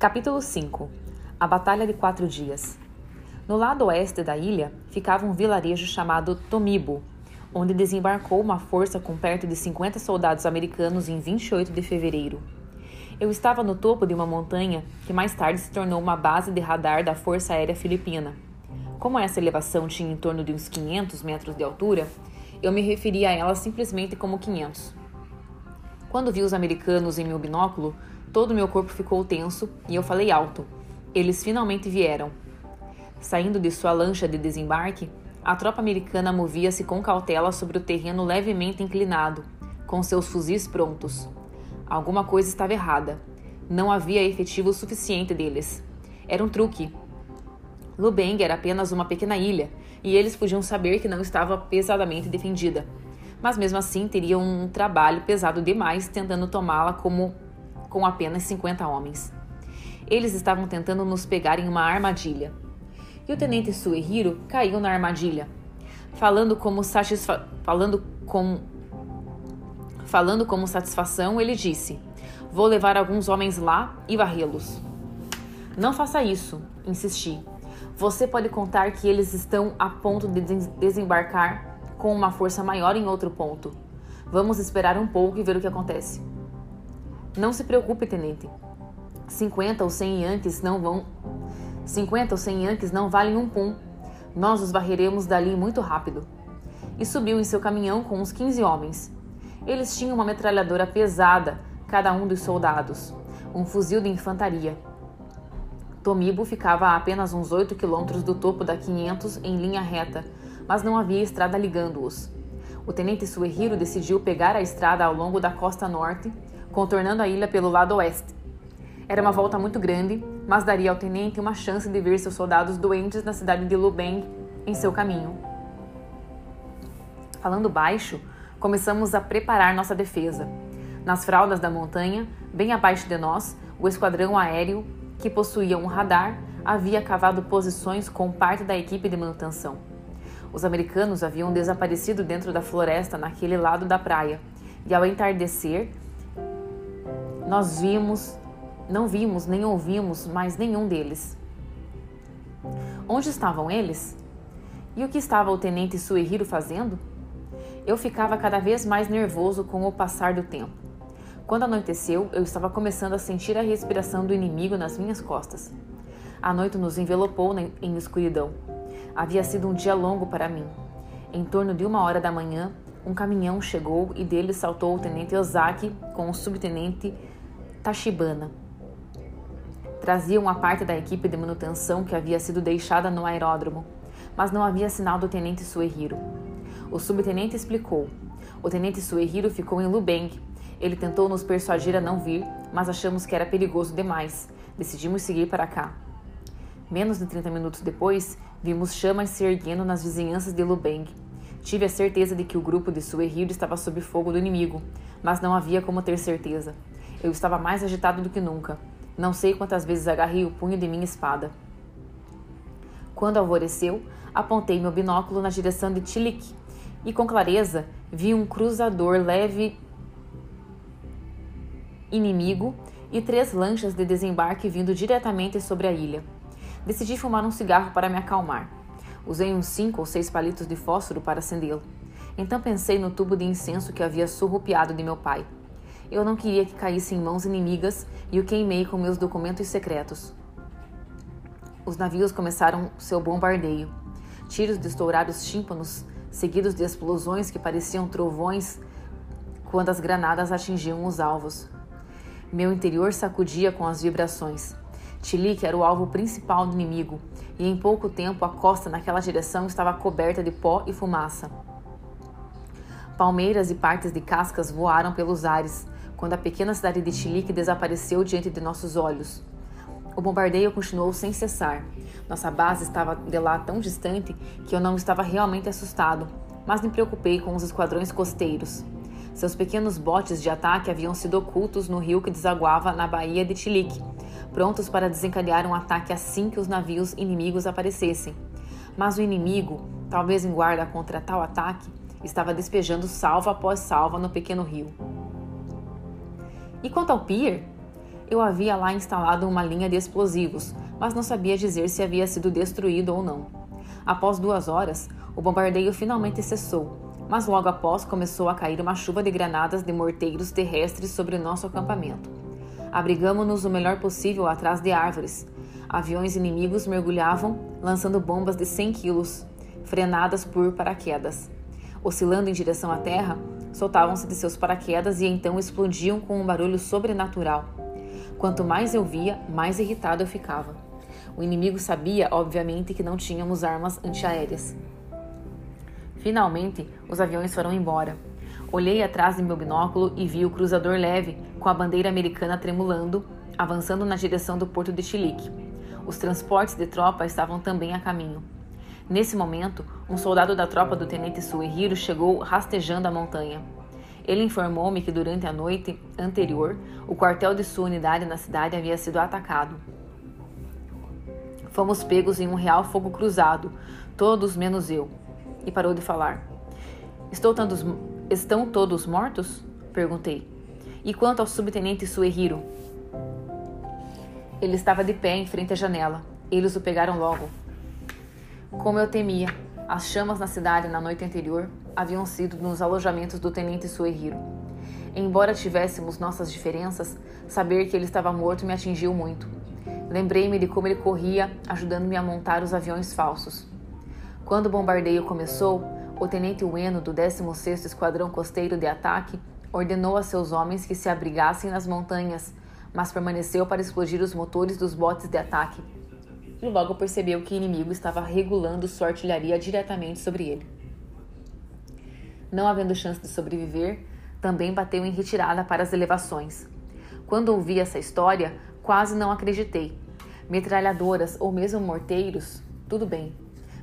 Capítulo 5 A Batalha de Quatro Dias No lado oeste da ilha ficava um vilarejo chamado Tomibo, onde desembarcou uma força com perto de 50 soldados americanos em 28 de fevereiro. Eu estava no topo de uma montanha que mais tarde se tornou uma base de radar da Força Aérea Filipina. Como essa elevação tinha em torno de uns 500 metros de altura, eu me referia a ela simplesmente como 500. Quando vi os americanos em meu binóculo, Todo meu corpo ficou tenso e eu falei alto. Eles finalmente vieram. Saindo de sua lancha de desembarque, a tropa americana movia-se com cautela sobre o terreno levemente inclinado, com seus fuzis prontos. Alguma coisa estava errada. Não havia efetivo suficiente deles. Era um truque. Lubeng era apenas uma pequena ilha, e eles podiam saber que não estava pesadamente defendida. Mas mesmo assim teriam um trabalho pesado demais tentando tomá-la como com apenas 50 homens. Eles estavam tentando nos pegar em uma armadilha. E o tenente Suehiro caiu na armadilha. Falando como, satisfa... falando com... Falando como satisfação, ele disse: Vou levar alguns homens lá e varrê-los. Não faça isso, insisti. Você pode contar que eles estão a ponto de desembarcar com uma força maior em outro ponto. Vamos esperar um pouco e ver o que acontece. Não se preocupe, tenente. 50 ou 100 Yankees não vão. 50 ou 100 Yankees não valem um pum. Nós os varreremos dali muito rápido. E subiu em seu caminhão com uns 15 homens. Eles tinham uma metralhadora pesada, cada um dos soldados, um fuzil de infantaria. Tomibo ficava a apenas uns 8 quilômetros do topo da 500 em linha reta, mas não havia estrada ligando-os. O tenente Suehiro decidiu pegar a estrada ao longo da costa norte contornando a ilha pelo lado oeste. Era uma volta muito grande, mas daria ao tenente uma chance de ver seus soldados doentes na cidade de Lubeng em seu caminho. Falando baixo, começamos a preparar nossa defesa. Nas fraldas da montanha, bem abaixo de nós, o esquadrão aéreo, que possuía um radar, havia cavado posições com parte da equipe de manutenção. Os americanos haviam desaparecido dentro da floresta naquele lado da praia, e ao entardecer, nós vimos, não vimos nem ouvimos mais nenhum deles. Onde estavam eles? E o que estava o tenente Suehiro fazendo? Eu ficava cada vez mais nervoso com o passar do tempo. Quando anoiteceu, eu estava começando a sentir a respiração do inimigo nas minhas costas. A noite nos envelopou em escuridão. Havia sido um dia longo para mim. Em torno de uma hora da manhã, um caminhão chegou e dele saltou o tenente Ozaki com o subtenente Tachibana. Traziam a parte da equipe de manutenção que havia sido deixada no aeródromo, mas não havia sinal do tenente Suehiro. O subtenente explicou. O tenente Suehiro ficou em Lubeng. Ele tentou nos persuadir a não vir, mas achamos que era perigoso demais. Decidimos seguir para cá. Menos de 30 minutos depois, vimos chamas se erguendo nas vizinhanças de Lubeng. Tive a certeza de que o grupo de Suehiro estava sob fogo do inimigo, mas não havia como ter certeza. Eu estava mais agitado do que nunca. Não sei quantas vezes agarrei o punho de minha espada. Quando alvoreceu, apontei meu binóculo na direção de Tilik e, com clareza, vi um cruzador leve inimigo e três lanchas de desembarque vindo diretamente sobre a ilha. Decidi fumar um cigarro para me acalmar. Usei uns cinco ou seis palitos de fósforo para acendê-lo. Então pensei no tubo de incenso que havia surrupiado de meu pai. Eu não queria que caísse em mãos inimigas e o queimei com meus documentos secretos. Os navios começaram seu bombardeio. Tiros de estourados tímpanos, seguidos de explosões que pareciam trovões quando as granadas atingiam os alvos. Meu interior sacudia com as vibrações. Tilik era o alvo principal do inimigo, e em pouco tempo a costa naquela direção estava coberta de pó e fumaça. Palmeiras e partes de cascas voaram pelos ares, quando a pequena cidade de Chilique desapareceu diante de nossos olhos. O bombardeio continuou sem cessar. Nossa base estava de lá tão distante que eu não estava realmente assustado, mas me preocupei com os esquadrões costeiros. Seus pequenos botes de ataque haviam sido ocultos no rio que desaguava na baía de Chilique, prontos para desencadear um ataque assim que os navios inimigos aparecessem. Mas o inimigo, talvez em guarda contra tal ataque, estava despejando salva após salva no pequeno rio. E quanto ao pier? Eu havia lá instalado uma linha de explosivos, mas não sabia dizer se havia sido destruído ou não. Após duas horas, o bombardeio finalmente cessou, mas logo após começou a cair uma chuva de granadas de morteiros terrestres sobre o nosso acampamento. Abrigamo-nos o melhor possível atrás de árvores. Aviões inimigos mergulhavam, lançando bombas de 100 quilos, frenadas por paraquedas. Oscilando em direção à terra, soltavam-se de seus paraquedas e então explodiam com um barulho sobrenatural. Quanto mais eu via, mais irritado eu ficava. O inimigo sabia, obviamente, que não tínhamos armas antiaéreas. Finalmente, os aviões foram embora. Olhei atrás de meu binóculo e vi o cruzador leve, com a bandeira americana tremulando, avançando na direção do porto de Chilique. Os transportes de tropa estavam também a caminho. Nesse momento, um soldado da tropa do tenente Suehiro chegou rastejando a montanha. Ele informou-me que durante a noite anterior, o quartel de sua unidade na cidade havia sido atacado. Fomos pegos em um real fogo cruzado, todos menos eu. E parou de falar. Estão todos mortos? Perguntei. E quanto ao subtenente Suehiro? Ele estava de pé em frente à janela. Eles o pegaram logo. Como eu temia, as chamas na cidade na noite anterior haviam sido nos alojamentos do tenente Suehiro. Embora tivéssemos nossas diferenças, saber que ele estava morto me atingiu muito. Lembrei-me de como ele corria, ajudando-me a montar os aviões falsos. Quando o bombardeio começou, o tenente Ueno do 16º Esquadrão Costeiro de Ataque ordenou a seus homens que se abrigassem nas montanhas, mas permaneceu para explodir os motores dos botes de ataque e logo percebeu que o inimigo estava regulando sua artilharia diretamente sobre ele. Não havendo chance de sobreviver, também bateu em retirada para as elevações. Quando ouvi essa história, quase não acreditei. Metralhadoras ou mesmo morteiros, tudo bem.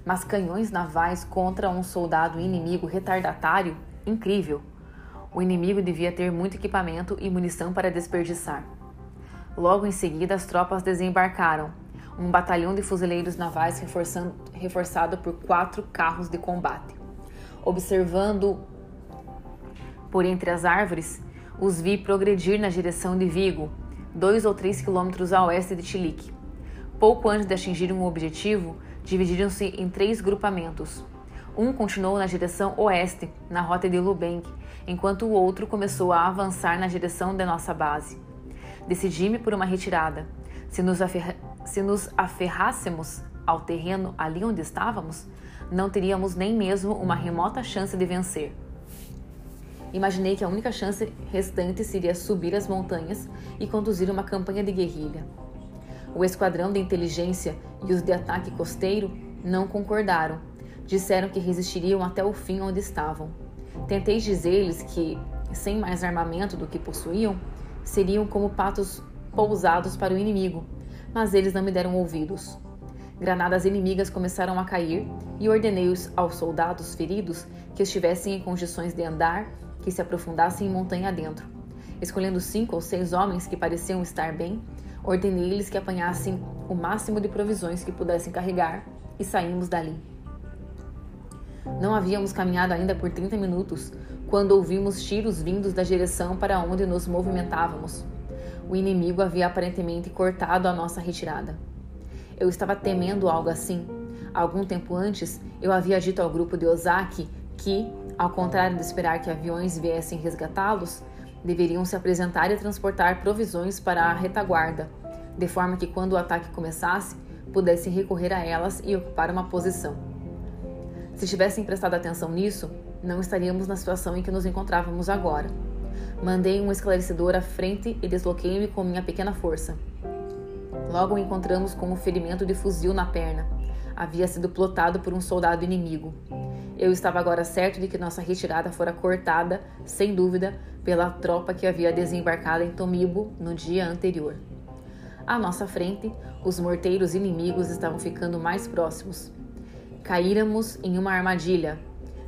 Mas canhões navais contra um soldado inimigo retardatário? Incrível! O inimigo devia ter muito equipamento e munição para desperdiçar. Logo em seguida, as tropas desembarcaram um batalhão de fuzileiros navais reforçado por quatro carros de combate. Observando por entre as árvores, os vi progredir na direção de Vigo, dois ou três quilômetros a oeste de Chilique. Pouco antes de atingir um objetivo, dividiram-se em três grupamentos. Um continuou na direção oeste, na rota de Lubank, enquanto o outro começou a avançar na direção da nossa base. Decidi-me por uma retirada. Se nos, se nos aferrássemos ao terreno ali onde estávamos, não teríamos nem mesmo uma remota chance de vencer. Imaginei que a única chance restante seria subir as montanhas e conduzir uma campanha de guerrilha. O esquadrão de inteligência e os de ataque costeiro não concordaram. Disseram que resistiriam até o fim onde estavam. Tentei dizer-lhes que, sem mais armamento do que possuíam, seriam como patos pousados para o inimigo mas eles não me deram ouvidos. Granadas inimigas começaram a cair e ordenei aos soldados feridos que estivessem em condições de andar, que se aprofundassem em montanha dentro. Escolhendo cinco ou seis homens que pareciam estar bem, ordenei-lhes que apanhassem o máximo de provisões que pudessem carregar e saímos dali. Não havíamos caminhado ainda por 30 minutos quando ouvimos tiros vindos da direção para onde nos movimentávamos o inimigo havia aparentemente cortado a nossa retirada. Eu estava temendo algo assim. Algum tempo antes, eu havia dito ao grupo de Ozaki que, ao contrário de esperar que aviões viessem resgatá-los, deveriam se apresentar e transportar provisões para a retaguarda, de forma que quando o ataque começasse, pudessem recorrer a elas e ocupar uma posição. Se tivessem prestado atenção nisso, não estaríamos na situação em que nos encontrávamos agora. Mandei um esclarecedor à frente e desloquei-me com minha pequena força. Logo encontramos com um ferimento de fuzil na perna. Havia sido plotado por um soldado inimigo. Eu estava agora certo de que nossa retirada fora cortada, sem dúvida, pela tropa que havia desembarcado em Tomibo no dia anterior. À nossa frente, os morteiros inimigos estavam ficando mais próximos. Caíramos em uma armadilha.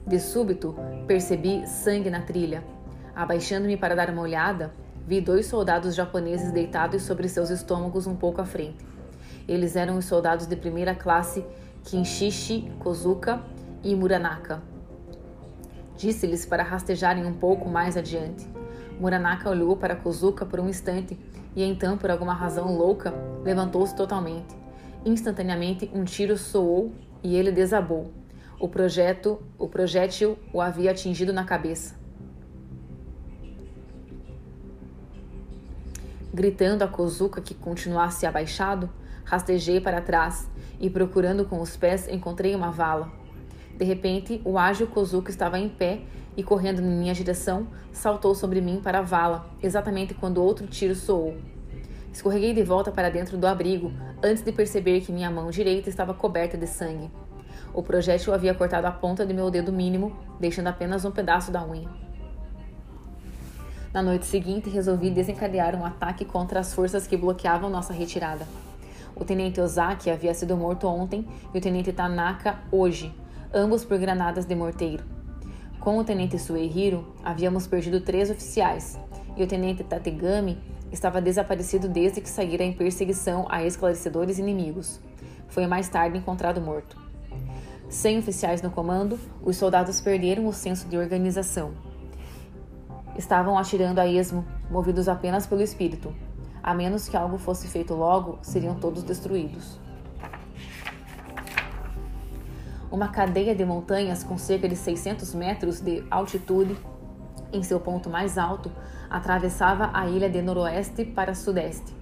De súbito, percebi sangue na trilha. Abaixando-me para dar uma olhada, vi dois soldados japoneses deitados sobre seus estômagos um pouco à frente. Eles eram os soldados de primeira classe Kinshishi, Kozuka e Muranaka. Disse-lhes para rastejarem um pouco mais adiante. Muranaka olhou para Kozuka por um instante e então, por alguma razão louca, levantou-se totalmente. Instantaneamente, um tiro soou e ele desabou. O projeto, o projétil o havia atingido na cabeça. Gritando a Kozuka que continuasse abaixado, rastejei para trás e, procurando com os pés, encontrei uma vala. De repente, o ágil Kozuka estava em pé e, correndo em minha direção, saltou sobre mim para a vala, exatamente quando outro tiro soou. Escorreguei de volta para dentro do abrigo, antes de perceber que minha mão direita estava coberta de sangue. O projétil havia cortado a ponta de meu dedo mínimo, deixando apenas um pedaço da unha. Na noite seguinte, resolvi desencadear um ataque contra as forças que bloqueavam nossa retirada. O tenente Ozaki havia sido morto ontem e o tenente Tanaka hoje, ambos por granadas de morteiro. Com o tenente Suehiro, havíamos perdido três oficiais, e o tenente Tategami estava desaparecido desde que saíra em perseguição a esclarecedores inimigos. Foi mais tarde encontrado morto. Sem oficiais no comando, os soldados perderam o senso de organização. Estavam atirando a esmo, movidos apenas pelo espírito. A menos que algo fosse feito logo, seriam todos destruídos. Uma cadeia de montanhas com cerca de 600 metros de altitude, em seu ponto mais alto, atravessava a ilha de noroeste para sudeste.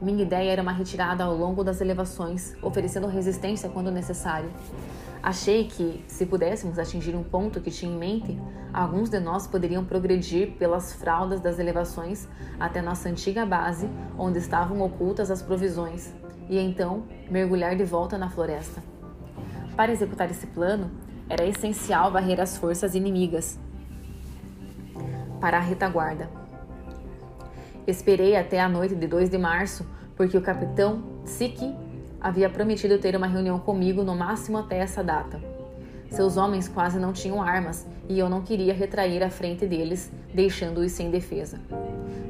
Minha ideia era uma retirada ao longo das elevações, oferecendo resistência quando necessário. Achei que, se pudéssemos atingir um ponto que tinha em mente, alguns de nós poderiam progredir pelas fraldas das elevações até nossa antiga base, onde estavam ocultas as provisões, e então mergulhar de volta na floresta. Para executar esse plano, era essencial varrer as forças inimigas para a retaguarda. Esperei até a noite de 2 de março, porque o capitão Tsiki havia prometido ter uma reunião comigo no máximo até essa data. Seus homens quase não tinham armas e eu não queria retrair a frente deles, deixando-os sem defesa.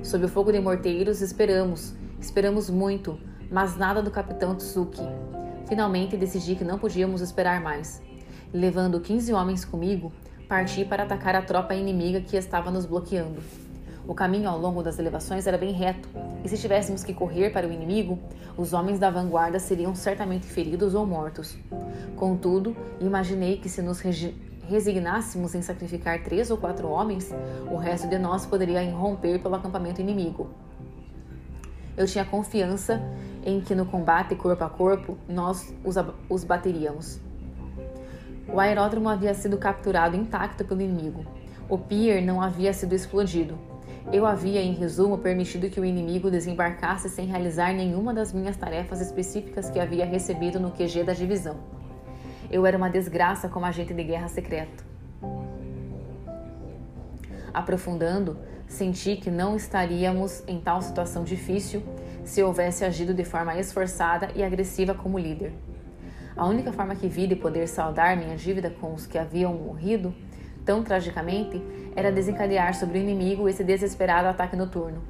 Sob o fogo de morteiros, esperamos, esperamos muito, mas nada do capitão Tsuki. Finalmente decidi que não podíamos esperar mais. Levando 15 homens comigo, parti para atacar a tropa inimiga que estava nos bloqueando. O caminho ao longo das elevações era bem reto, e se tivéssemos que correr para o inimigo, os homens da vanguarda seriam certamente feridos ou mortos. Contudo, imaginei que se nos resignássemos em sacrificar três ou quatro homens, o resto de nós poderia irromper pelo acampamento inimigo. Eu tinha confiança em que no combate corpo a corpo nós os, os bateríamos. O aeródromo havia sido capturado intacto pelo inimigo. O pier não havia sido explodido. Eu havia, em resumo, permitido que o inimigo desembarcasse sem realizar nenhuma das minhas tarefas específicas que havia recebido no QG da divisão. Eu era uma desgraça como agente de guerra secreto. Aprofundando, senti que não estaríamos em tal situação difícil se houvesse agido de forma esforçada e agressiva como líder. A única forma que vi de poder saldar minha dívida com os que haviam morrido tão tragicamente era desencadear sobre o inimigo esse desesperado ataque noturno.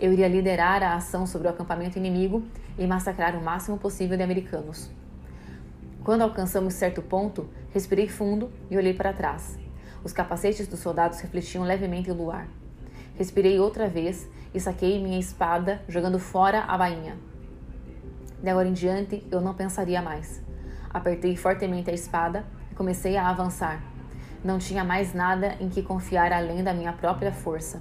Eu iria liderar a ação sobre o acampamento inimigo e massacrar o máximo possível de americanos. Quando alcançamos certo ponto, respirei fundo e olhei para trás. Os capacetes dos soldados refletiam levemente o luar. Respirei outra vez e saquei minha espada, jogando fora a bainha. De agora em diante, eu não pensaria mais. Apertei fortemente a espada e comecei a avançar. Não tinha mais nada em que confiar além da minha própria força.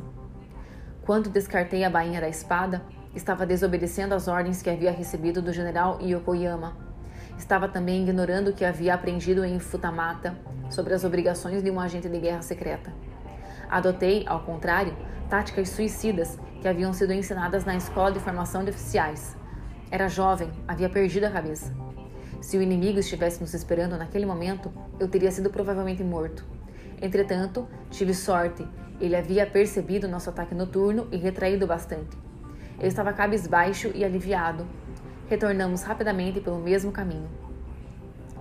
Quando descartei a bainha da espada, estava desobedecendo às ordens que havia recebido do general Yokoyama. Estava também ignorando o que havia aprendido em Futamata sobre as obrigações de um agente de guerra secreta. Adotei, ao contrário, táticas suicidas que haviam sido ensinadas na escola de formação de oficiais. Era jovem, havia perdido a cabeça. Se o inimigo estivesse nos esperando naquele momento, eu teria sido provavelmente morto. Entretanto, tive sorte. Ele havia percebido nosso ataque noturno e retraído bastante. Eu estava cabisbaixo e aliviado. Retornamos rapidamente pelo mesmo caminho.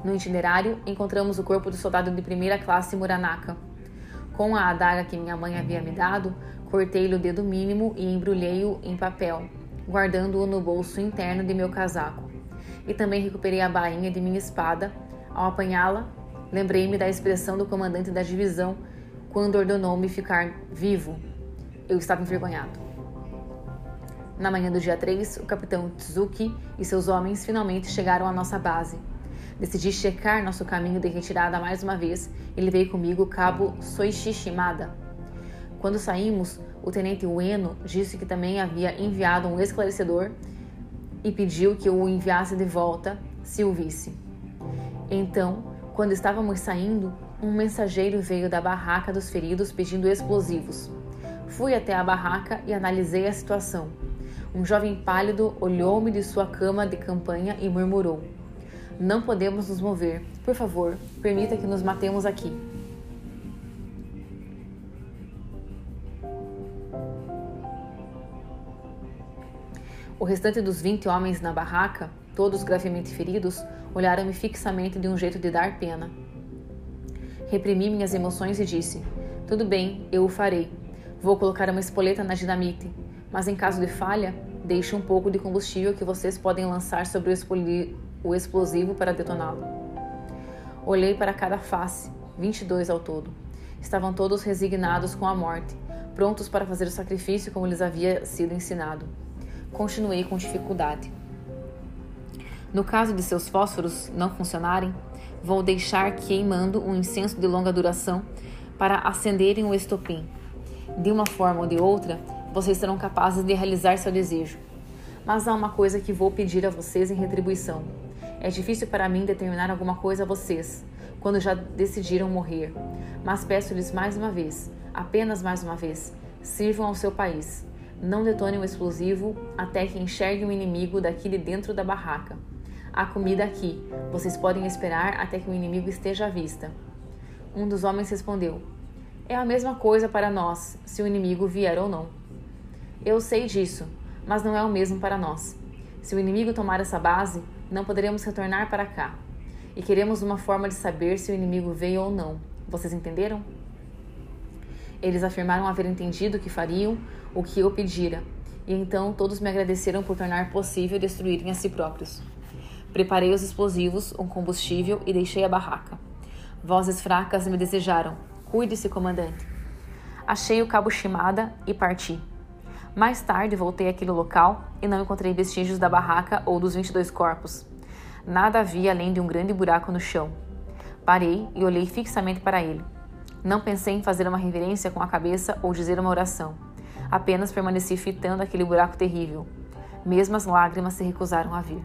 No itinerário, encontramos o corpo do soldado de primeira classe Muranaka. Com a adaga que minha mãe havia me dado, cortei-lhe o dedo mínimo e embrulhei-o em papel, guardando-o no bolso interno de meu casaco. E também recuperei a bainha de minha espada. Ao apanhá-la, lembrei-me da expressão do comandante da divisão quando ordenou-me ficar vivo. Eu estava envergonhado. Na manhã do dia 3, o capitão Tsuki e seus homens finalmente chegaram à nossa base. Decidi checar nosso caminho de retirada mais uma vez e levei comigo o cabo Soichi Shimada. Quando saímos, o tenente Ueno disse que também havia enviado um esclarecedor e pediu que eu o enviasse de volta se o visse. Então, quando estávamos saindo, um mensageiro veio da barraca dos feridos pedindo explosivos. Fui até a barraca e analisei a situação. Um jovem pálido olhou-me de sua cama de campanha e murmurou: Não podemos nos mover. Por favor, permita que nos matemos aqui. O restante dos 20 homens na barraca, todos gravemente feridos, olharam-me fixamente de um jeito de dar pena. Reprimi minhas emoções e disse: Tudo bem, eu o farei. Vou colocar uma espoleta na dinamite mas em caso de falha, deixe um pouco de combustível que vocês podem lançar sobre o explosivo para detoná-lo. Olhei para cada face, 22 ao todo. Estavam todos resignados com a morte, prontos para fazer o sacrifício como lhes havia sido ensinado. Continuei com dificuldade. No caso de seus fósforos não funcionarem, vou deixar queimando um incenso de longa duração para acenderem o estopim. De uma forma ou de outra, vocês serão capazes de realizar seu desejo. Mas há uma coisa que vou pedir a vocês em retribuição. É difícil para mim determinar alguma coisa a vocês, quando já decidiram morrer. Mas peço-lhes mais uma vez, apenas mais uma vez, sirvam ao seu país. Não detonem o explosivo até que enxerguem o inimigo daqui de dentro da barraca. Há comida aqui. Vocês podem esperar até que o inimigo esteja à vista. Um dos homens respondeu: É a mesma coisa para nós, se o inimigo vier ou não. Eu sei disso, mas não é o mesmo para nós. Se o inimigo tomar essa base, não poderemos retornar para cá. E queremos uma forma de saber se o inimigo veio ou não. Vocês entenderam? Eles afirmaram haver entendido que fariam o que eu pedira, e então todos me agradeceram por tornar possível destruírem a si próprios. Preparei os explosivos, um combustível e deixei a barraca. Vozes fracas me desejaram: Cuide-se, comandante. Achei o cabo Shimada e parti. Mais tarde voltei àquele local e não encontrei vestígios da barraca ou dos 22 corpos. Nada havia além de um grande buraco no chão. Parei e olhei fixamente para ele. Não pensei em fazer uma reverência com a cabeça ou dizer uma oração. Apenas permaneci fitando aquele buraco terrível. Mesmo as lágrimas se recusaram a vir.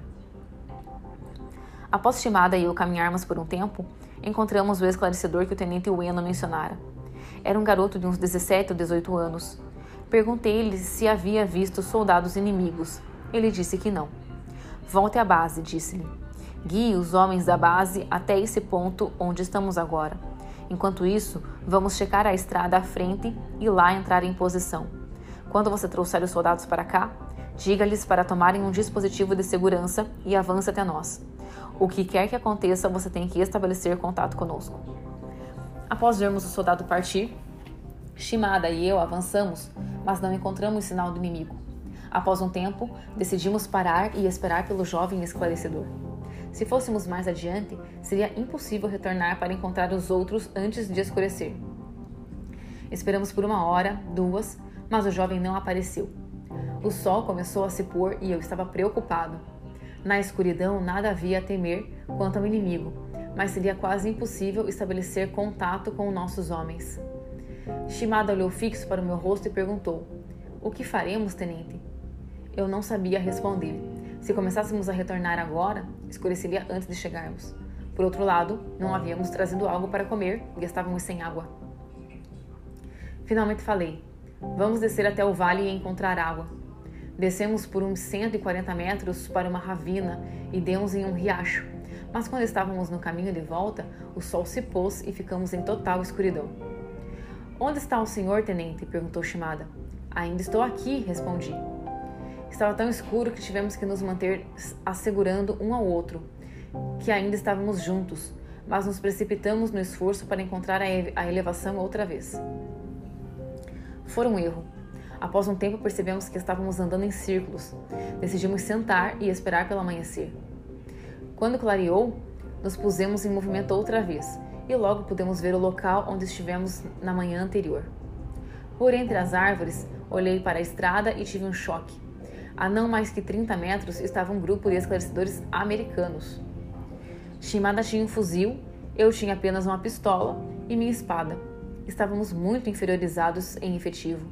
Após Shimada e eu caminharmos por um tempo, encontramos o esclarecedor que o tenente Ueno mencionara. Era um garoto de uns 17 ou 18 anos, Perguntei-lhe se havia visto soldados inimigos. Ele disse que não. Volte à base, disse-lhe. Guie os homens da base até esse ponto onde estamos agora. Enquanto isso, vamos checar a estrada à frente e lá entrar em posição. Quando você trouxer os soldados para cá, diga-lhes para tomarem um dispositivo de segurança e avance até nós. O que quer que aconteça, você tem que estabelecer contato conosco. Após vermos o soldado partir, Shimada e eu avançamos mas não encontramos sinal do inimigo. Após um tempo, decidimos parar e esperar pelo jovem esclarecedor. Se fôssemos mais adiante, seria impossível retornar para encontrar os outros antes de escurecer. Esperamos por uma hora, duas, mas o jovem não apareceu. O sol começou a se pôr e eu estava preocupado. Na escuridão, nada havia a temer quanto ao inimigo, mas seria quase impossível estabelecer contato com nossos homens. Shimada olhou fixo para o meu rosto e perguntou: O que faremos, tenente? Eu não sabia responder. Se começássemos a retornar agora, escureceria antes de chegarmos. Por outro lado, não havíamos trazido algo para comer e estávamos sem água. Finalmente falei: Vamos descer até o vale e encontrar água. Descemos por uns 140 metros para uma ravina e demos em um riacho. Mas quando estávamos no caminho de volta, o sol se pôs e ficamos em total escuridão. Onde está o senhor, tenente? perguntou Shimada. Ainda estou aqui, respondi. Estava tão escuro que tivemos que nos manter assegurando um ao outro, que ainda estávamos juntos, mas nos precipitamos no esforço para encontrar a elevação outra vez. Foi um erro. Após um tempo percebemos que estávamos andando em círculos. Decidimos sentar e esperar pelo amanhecer. Quando clareou, nos pusemos em movimento outra vez e logo pudemos ver o local onde estivemos na manhã anterior. Por entre as árvores, olhei para a estrada e tive um choque. A não mais que 30 metros estava um grupo de esclarecedores americanos. Shimada tinha um fuzil, eu tinha apenas uma pistola e minha espada. Estávamos muito inferiorizados em efetivo.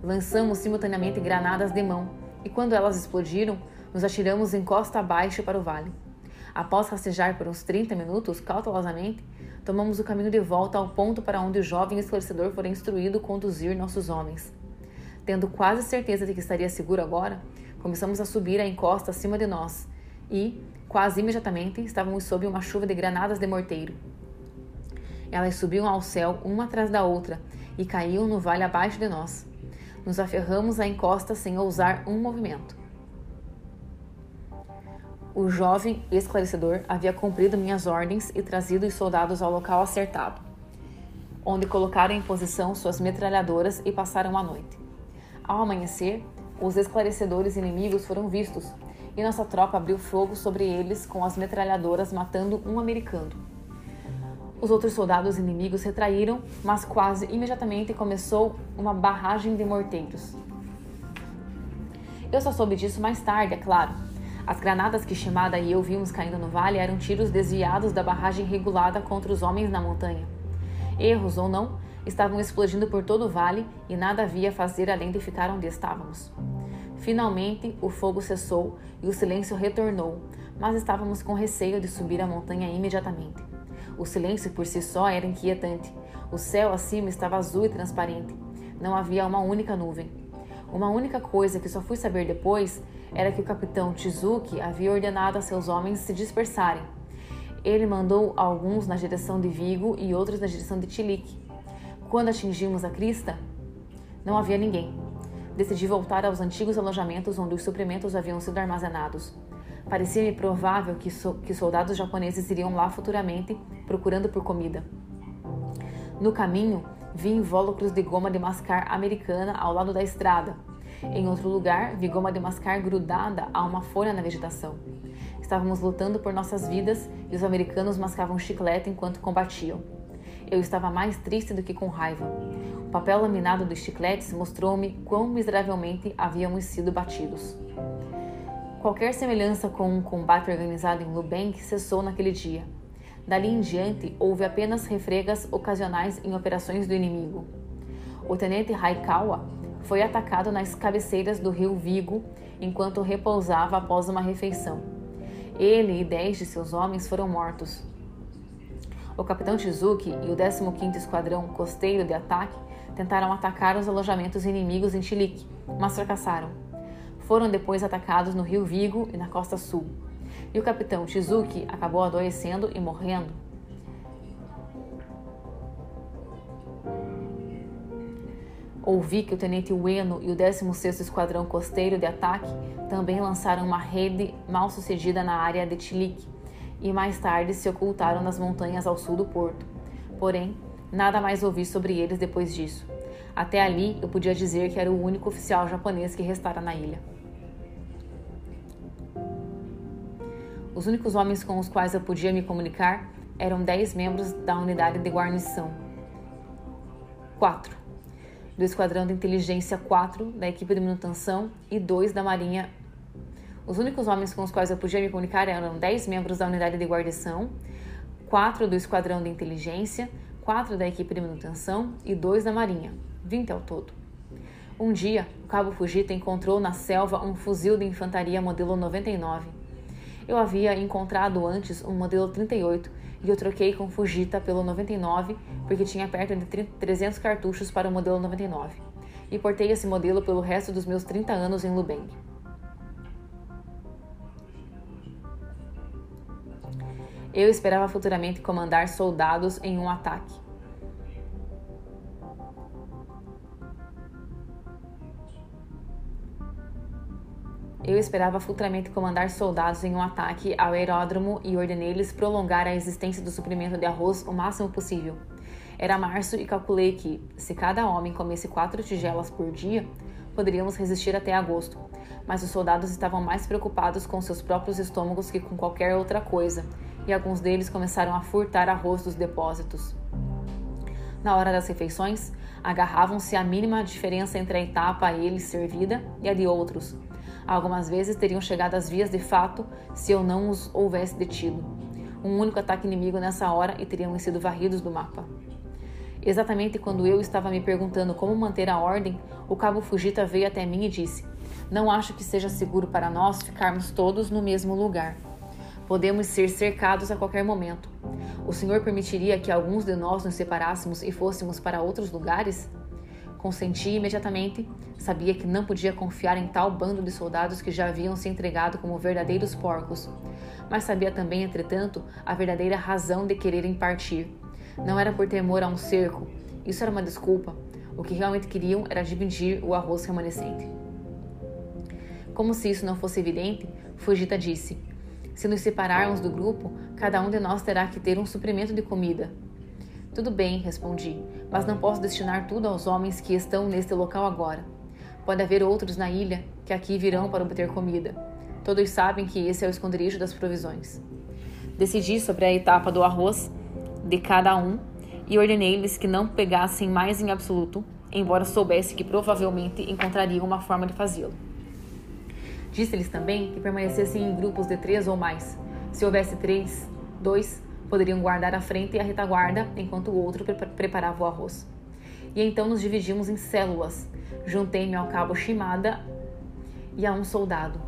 Lançamos simultaneamente granadas de mão e, quando elas explodiram, nos atiramos em costa abaixo para o vale. Após rastejar por uns 30 minutos, cautelosamente, tomamos o caminho de volta ao ponto para onde o jovem esclarecedor fora instruído conduzir nossos homens. Tendo quase certeza de que estaria seguro agora, começamos a subir a encosta acima de nós e, quase imediatamente, estávamos sob uma chuva de granadas de morteiro. Elas subiam ao céu uma atrás da outra e caíam no vale abaixo de nós. Nos aferramos à encosta sem ousar um movimento. O jovem esclarecedor havia cumprido minhas ordens e trazido os soldados ao local acertado, onde colocaram em posição suas metralhadoras e passaram a noite. Ao amanhecer, os esclarecedores inimigos foram vistos e nossa tropa abriu fogo sobre eles com as metralhadoras, matando um americano. Os outros soldados inimigos retraíram, mas quase imediatamente começou uma barragem de morteiros. Eu só soube disso mais tarde, é claro, as granadas que Shimada e eu vimos caindo no vale eram tiros desviados da barragem regulada contra os homens na montanha. Erros ou não, estavam explodindo por todo o vale e nada havia a fazer além de ficar onde estávamos. Finalmente, o fogo cessou e o silêncio retornou, mas estávamos com receio de subir a montanha imediatamente. O silêncio por si só era inquietante. O céu acima estava azul e transparente. Não havia uma única nuvem. Uma única coisa que só fui saber depois era que o capitão Chizuki havia ordenado a seus homens se dispersarem. Ele mandou alguns na direção de Vigo e outros na direção de Tilik. Quando atingimos a crista, não havia ninguém. Decidi voltar aos antigos alojamentos onde os suprimentos haviam sido armazenados. Parecia-me provável que, so que soldados japoneses iriam lá futuramente procurando por comida. No caminho, vi invólucros de goma de mascar americana ao lado da estrada, em outro lugar, vi goma de mascar grudada a uma folha na vegetação. Estávamos lutando por nossas vidas e os americanos mascavam chiclete enquanto combatiam. Eu estava mais triste do que com raiva. O papel laminado dos chicletes mostrou-me quão miseravelmente havíamos sido batidos. Qualquer semelhança com um combate organizado em Lubank cessou naquele dia. Dali em diante, houve apenas refregas ocasionais em operações do inimigo. O tenente Raikawa foi atacado nas cabeceiras do rio Vigo enquanto repousava após uma refeição. Ele e dez de seus homens foram mortos. O capitão Shizuki e o 15º Esquadrão Costeiro de Ataque tentaram atacar os alojamentos inimigos em Chilique, mas fracassaram. Foram depois atacados no rio Vigo e na costa sul. E o capitão Shizuki acabou adoecendo e morrendo Ouvi que o tenente Ueno e o 16º Esquadrão Costeiro de Ataque também lançaram uma rede mal sucedida na área de Chilique e mais tarde se ocultaram nas montanhas ao sul do porto. Porém, nada mais ouvi sobre eles depois disso. Até ali, eu podia dizer que era o único oficial japonês que restara na ilha. Os únicos homens com os quais eu podia me comunicar eram dez membros da unidade de guarnição. 4 do Esquadrão de Inteligência 4 da equipe de manutenção e dois da Marinha. Os únicos homens com os quais eu podia me comunicar eram 10 membros da unidade de guarnição, 4 do Esquadrão de Inteligência, 4 da equipe de manutenção e 2 da Marinha, 20 ao todo. Um dia, o cabo Fujita encontrou na selva um fuzil de infantaria modelo 99. Eu havia encontrado antes um modelo 38 e eu troquei com Fujita pelo 99 porque tinha perto de 300 cartuchos para o modelo 99 e portei esse modelo pelo resto dos meus 30 anos em Lubeng. Eu esperava futuramente comandar soldados em um ataque. Eu esperava futuramente comandar soldados em um ataque ao aeródromo e ordenei-lhes prolongar a existência do suprimento de arroz o máximo possível. Era março e calculei que, se cada homem comesse quatro tigelas por dia, poderíamos resistir até agosto. Mas os soldados estavam mais preocupados com seus próprios estômagos que com qualquer outra coisa, e alguns deles começaram a furtar arroz dos depósitos. Na hora das refeições, agarravam-se à mínima diferença entre a etapa a eles servida e a de outros. Algumas vezes teriam chegado às vias de fato se eu não os houvesse detido. Um único ataque inimigo nessa hora e teriam sido varridos do mapa. Exatamente quando eu estava me perguntando como manter a ordem, o cabo Fujita veio até mim e disse: Não acho que seja seguro para nós ficarmos todos no mesmo lugar. Podemos ser cercados a qualquer momento. O Senhor permitiria que alguns de nós nos separássemos e fôssemos para outros lugares? Consenti imediatamente. Sabia que não podia confiar em tal bando de soldados que já haviam se entregado como verdadeiros porcos. Mas sabia também, entretanto, a verdadeira razão de quererem partir. Não era por temor a um cerco. Isso era uma desculpa. O que realmente queriam era dividir o arroz remanescente. Como se isso não fosse evidente, Fujita disse: se nos separarmos do grupo, cada um de nós terá que ter um suprimento de comida. Tudo bem, respondi, mas não posso destinar tudo aos homens que estão neste local agora. Pode haver outros na ilha que aqui virão para obter comida. Todos sabem que esse é o esconderijo das provisões. Decidi sobre a etapa do arroz de cada um e ordenei-lhes que não pegassem mais em absoluto, embora soubesse que provavelmente encontrariam uma forma de fazê-lo. Disse-lhes também que permanecessem em grupos de três ou mais. Se houvesse três, dois poderiam guardar a frente e a retaguarda, enquanto o outro pre preparava o arroz. E então nos dividimos em células. Juntei-me ao cabo Shimada e a um soldado.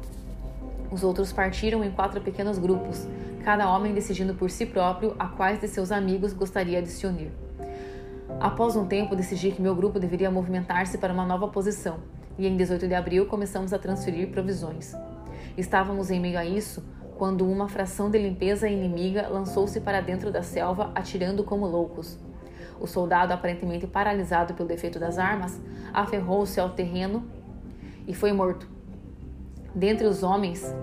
Os outros partiram em quatro pequenos grupos, cada homem decidindo por si próprio a quais de seus amigos gostaria de se unir. Após um tempo, decidi que meu grupo deveria movimentar-se para uma nova posição, e em 18 de abril começamos a transferir provisões. Estávamos em meio a isso quando uma fração de limpeza inimiga lançou-se para dentro da selva, atirando como loucos. O soldado, aparentemente paralisado pelo defeito das armas, aferrou-se ao terreno e foi morto. Dentre os homens,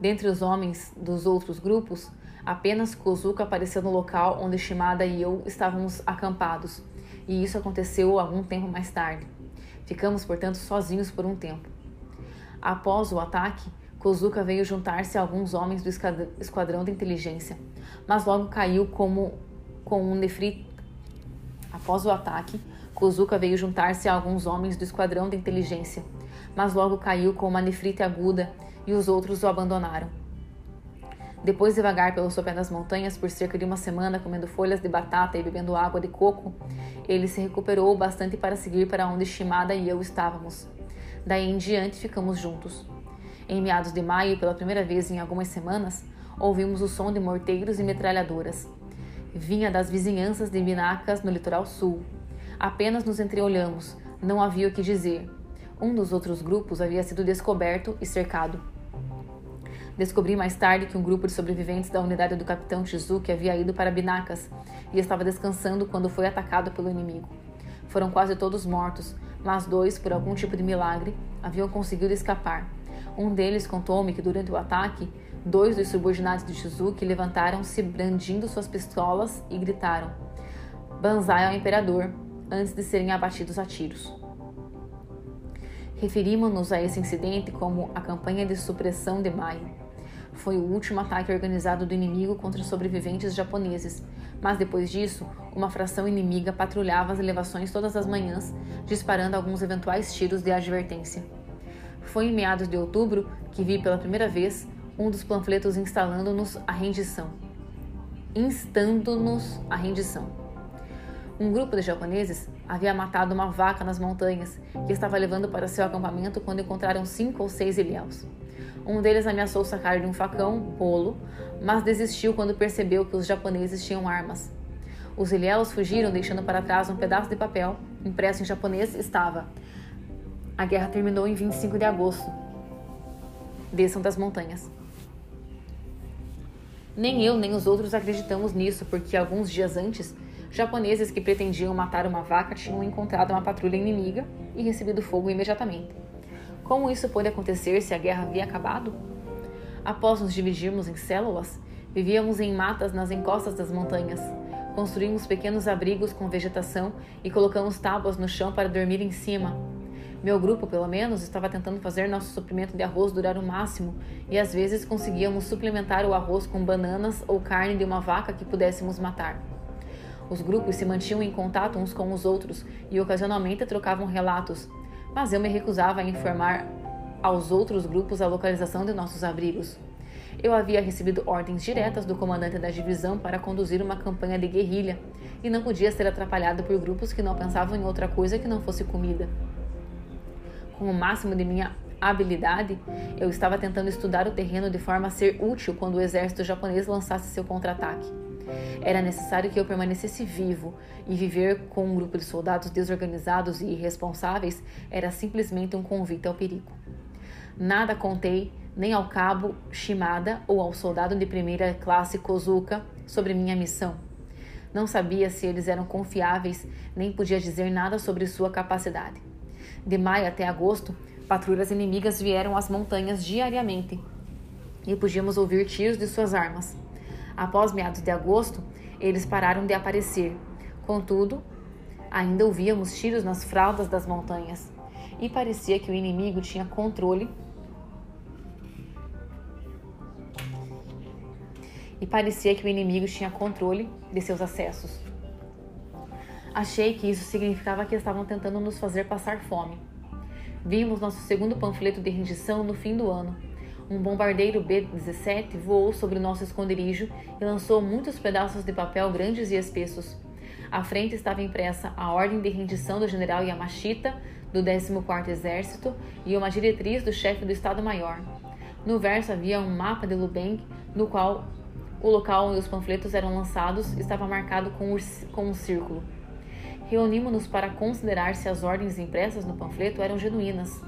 dentre os homens dos outros grupos, Apenas Kozuka apareceu no local onde Shimada e eu estávamos acampados, e isso aconteceu algum tempo mais tarde. Ficamos, portanto, sozinhos por um tempo. Após o ataque, Kozuka veio juntar-se a alguns homens do esquadrão de inteligência, mas logo caiu como com um nefrit. Após o ataque, Kozuka veio juntar-se a alguns homens do esquadrão de inteligência, mas logo caiu com uma nefrite aguda e os outros o abandonaram. Depois de vagar pelo sopé das montanhas por cerca de uma semana comendo folhas de batata e bebendo água de coco, ele se recuperou bastante para seguir para onde Shimada e eu estávamos. Daí em diante ficamos juntos. Em meados de maio, pela primeira vez em algumas semanas, ouvimos o som de morteiros e metralhadoras. Vinha das vizinhanças de Minacas, no litoral sul. Apenas nos entreolhamos, não havia o que dizer. Um dos outros grupos havia sido descoberto e cercado. Descobri mais tarde que um grupo de sobreviventes da unidade do capitão Shizuki havia ido para Binacas e estava descansando quando foi atacado pelo inimigo. Foram quase todos mortos, mas dois, por algum tipo de milagre, haviam conseguido escapar. Um deles contou-me que durante o ataque, dois dos subordinados de Shizuki levantaram-se brandindo suas pistolas e gritaram: Banzai ao imperador, antes de serem abatidos a tiros. Referimos-nos a esse incidente como a campanha de supressão de maio foi o último ataque organizado do inimigo contra sobreviventes japoneses, mas depois disso, uma fração inimiga patrulhava as elevações todas as manhãs, disparando alguns eventuais tiros de advertência. Foi em meados de outubro que vi pela primeira vez um dos panfletos instalando-nos a rendição. Instando-nos a rendição. Um grupo de japoneses havia matado uma vaca nas montanhas que estava levando para seu acampamento quando encontraram cinco ou seis ilhéus. Um deles ameaçou sacar de um facão bolo, mas desistiu quando percebeu que os japoneses tinham armas. Os ilhéus fugiram, deixando para trás um pedaço de papel impresso em japonês. Estava: A guerra terminou em 25 de agosto. Desçam das montanhas. Nem eu nem os outros acreditamos nisso, porque alguns dias antes, japoneses que pretendiam matar uma vaca tinham encontrado uma patrulha inimiga e recebido fogo imediatamente. Como isso pôde acontecer se a guerra havia acabado? Após nos dividirmos em células, vivíamos em matas nas encostas das montanhas. Construímos pequenos abrigos com vegetação e colocamos tábuas no chão para dormir em cima. Meu grupo, pelo menos, estava tentando fazer nosso suprimento de arroz durar o máximo e às vezes conseguíamos suplementar o arroz com bananas ou carne de uma vaca que pudéssemos matar. Os grupos se mantinham em contato uns com os outros e ocasionalmente trocavam relatos, mas eu me recusava a informar aos outros grupos a localização de nossos abrigos. Eu havia recebido ordens diretas do comandante da divisão para conduzir uma campanha de guerrilha e não podia ser atrapalhado por grupos que não pensavam em outra coisa que não fosse comida. Com o máximo de minha habilidade, eu estava tentando estudar o terreno de forma a ser útil quando o exército japonês lançasse seu contra-ataque. Era necessário que eu permanecesse vivo, e viver com um grupo de soldados desorganizados e irresponsáveis era simplesmente um convite ao perigo. Nada contei nem ao cabo Shimada ou ao soldado de primeira classe Kozuka sobre minha missão. Não sabia se eles eram confiáveis, nem podia dizer nada sobre sua capacidade. De maio até agosto, patrulhas inimigas vieram às montanhas diariamente e podíamos ouvir tiros de suas armas. Após meados de agosto, eles pararam de aparecer. Contudo, ainda ouvíamos tiros nas fraldas das montanhas e parecia que o inimigo tinha controle e parecia que o inimigo tinha controle de seus acessos. Achei que isso significava que estavam tentando nos fazer passar fome. Vimos nosso segundo panfleto de rendição no fim do ano. Um bombardeiro B-17 voou sobre nosso esconderijo e lançou muitos pedaços de papel grandes e espessos. À frente estava impressa a ordem de rendição do general Yamashita, do 14º Exército, e uma diretriz do chefe do Estado-Maior. No verso havia um mapa de Lubeng, no qual o local onde os panfletos eram lançados estava marcado com um círculo. Reunimos-nos para considerar se as ordens impressas no panfleto eram genuínas.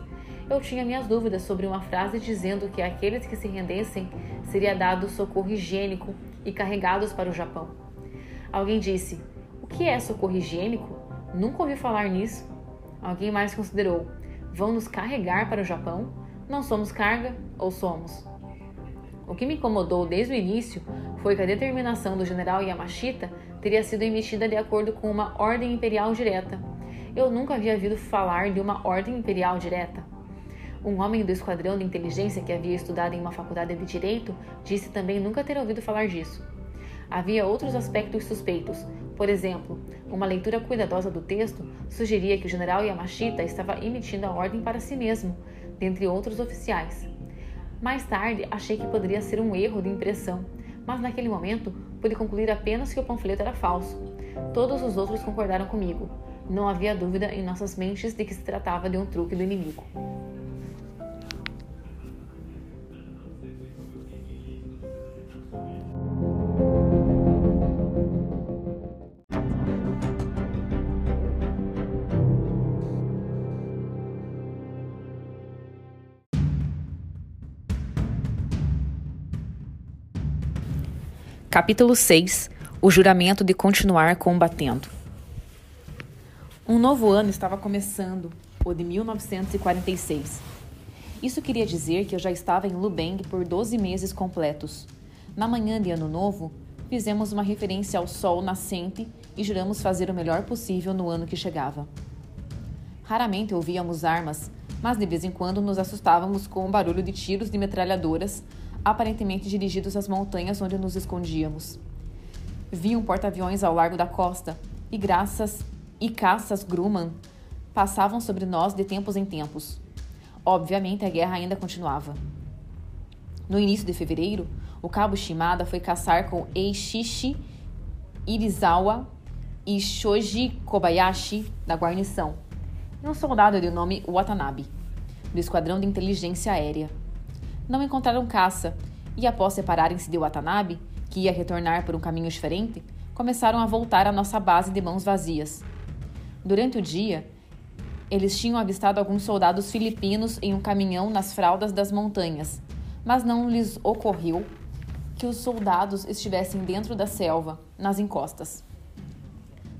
Eu tinha minhas dúvidas sobre uma frase dizendo que àqueles que se rendessem seria dado socorro higiênico e carregados para o Japão. Alguém disse: O que é socorro higiênico? Nunca ouvi falar nisso. Alguém mais considerou: Vão nos carregar para o Japão? Não somos carga ou somos? O que me incomodou desde o início foi que a determinação do general Yamashita teria sido emitida de acordo com uma ordem imperial direta. Eu nunca havia ouvido falar de uma ordem imperial direta. Um homem do esquadrão de inteligência que havia estudado em uma faculdade de direito disse também nunca ter ouvido falar disso. Havia outros aspectos suspeitos. Por exemplo, uma leitura cuidadosa do texto sugeria que o general Yamashita estava emitindo a ordem para si mesmo, dentre outros oficiais. Mais tarde, achei que poderia ser um erro de impressão, mas naquele momento pude concluir apenas que o panfleto era falso. Todos os outros concordaram comigo. Não havia dúvida em nossas mentes de que se tratava de um truque do inimigo. Capítulo 6 O juramento de continuar combatendo. Um novo ano estava começando, o de 1946. Isso queria dizer que eu já estava em Lubeng por 12 meses completos. Na manhã de Ano Novo, fizemos uma referência ao sol nascente e juramos fazer o melhor possível no ano que chegava. Raramente ouvíamos armas, mas de vez em quando nos assustávamos com o barulho de tiros de metralhadoras aparentemente dirigidos às montanhas onde nos escondíamos. Vi um porta-aviões ao largo da costa e graças e caças Grumman passavam sobre nós de tempos em tempos. Obviamente, a guerra ainda continuava. No início de fevereiro, o cabo Shimada foi caçar com Eishishi Irizawa e Shoji Kobayashi da guarnição, e um soldado de nome Watanabe, do esquadrão de inteligência aérea não encontraram caça e, após separarem-se de Watanabe, que ia retornar por um caminho diferente, começaram a voltar à nossa base de mãos vazias. Durante o dia, eles tinham avistado alguns soldados filipinos em um caminhão nas fraldas das montanhas, mas não lhes ocorreu que os soldados estivessem dentro da selva, nas encostas.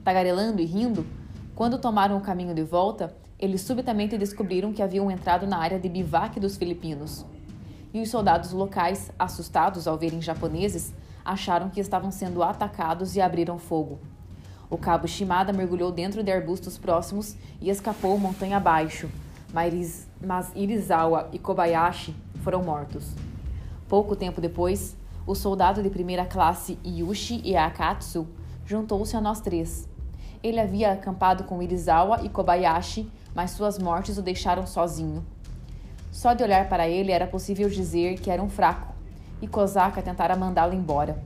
Tagarelando e rindo, quando tomaram o caminho de volta, eles subitamente descobriram que haviam entrado na área de bivac dos filipinos e os soldados locais, assustados ao verem japoneses, acharam que estavam sendo atacados e abriram fogo. O cabo Shimada mergulhou dentro de arbustos próximos e escapou montanha abaixo, mas Irizawa e Kobayashi foram mortos. Pouco tempo depois, o soldado de primeira classe Yushi Akatsu juntou-se a nós três. Ele havia acampado com Irizawa e Kobayashi, mas suas mortes o deixaram sozinho. Só de olhar para ele era possível dizer que era um fraco, e Kozaka tentara mandá-lo embora.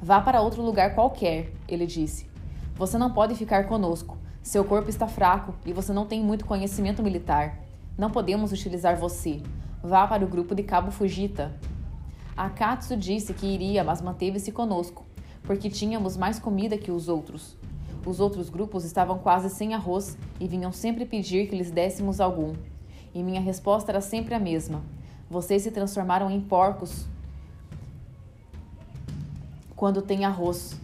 Vá para outro lugar qualquer, ele disse. Você não pode ficar conosco. Seu corpo está fraco e você não tem muito conhecimento militar. Não podemos utilizar você. Vá para o grupo de Cabo Fujita. Akatsu disse que iria, mas manteve-se conosco, porque tínhamos mais comida que os outros. Os outros grupos estavam quase sem arroz e vinham sempre pedir que lhes dessemos algum. E minha resposta era sempre a mesma: Vocês se transformaram em porcos quando tem arroz.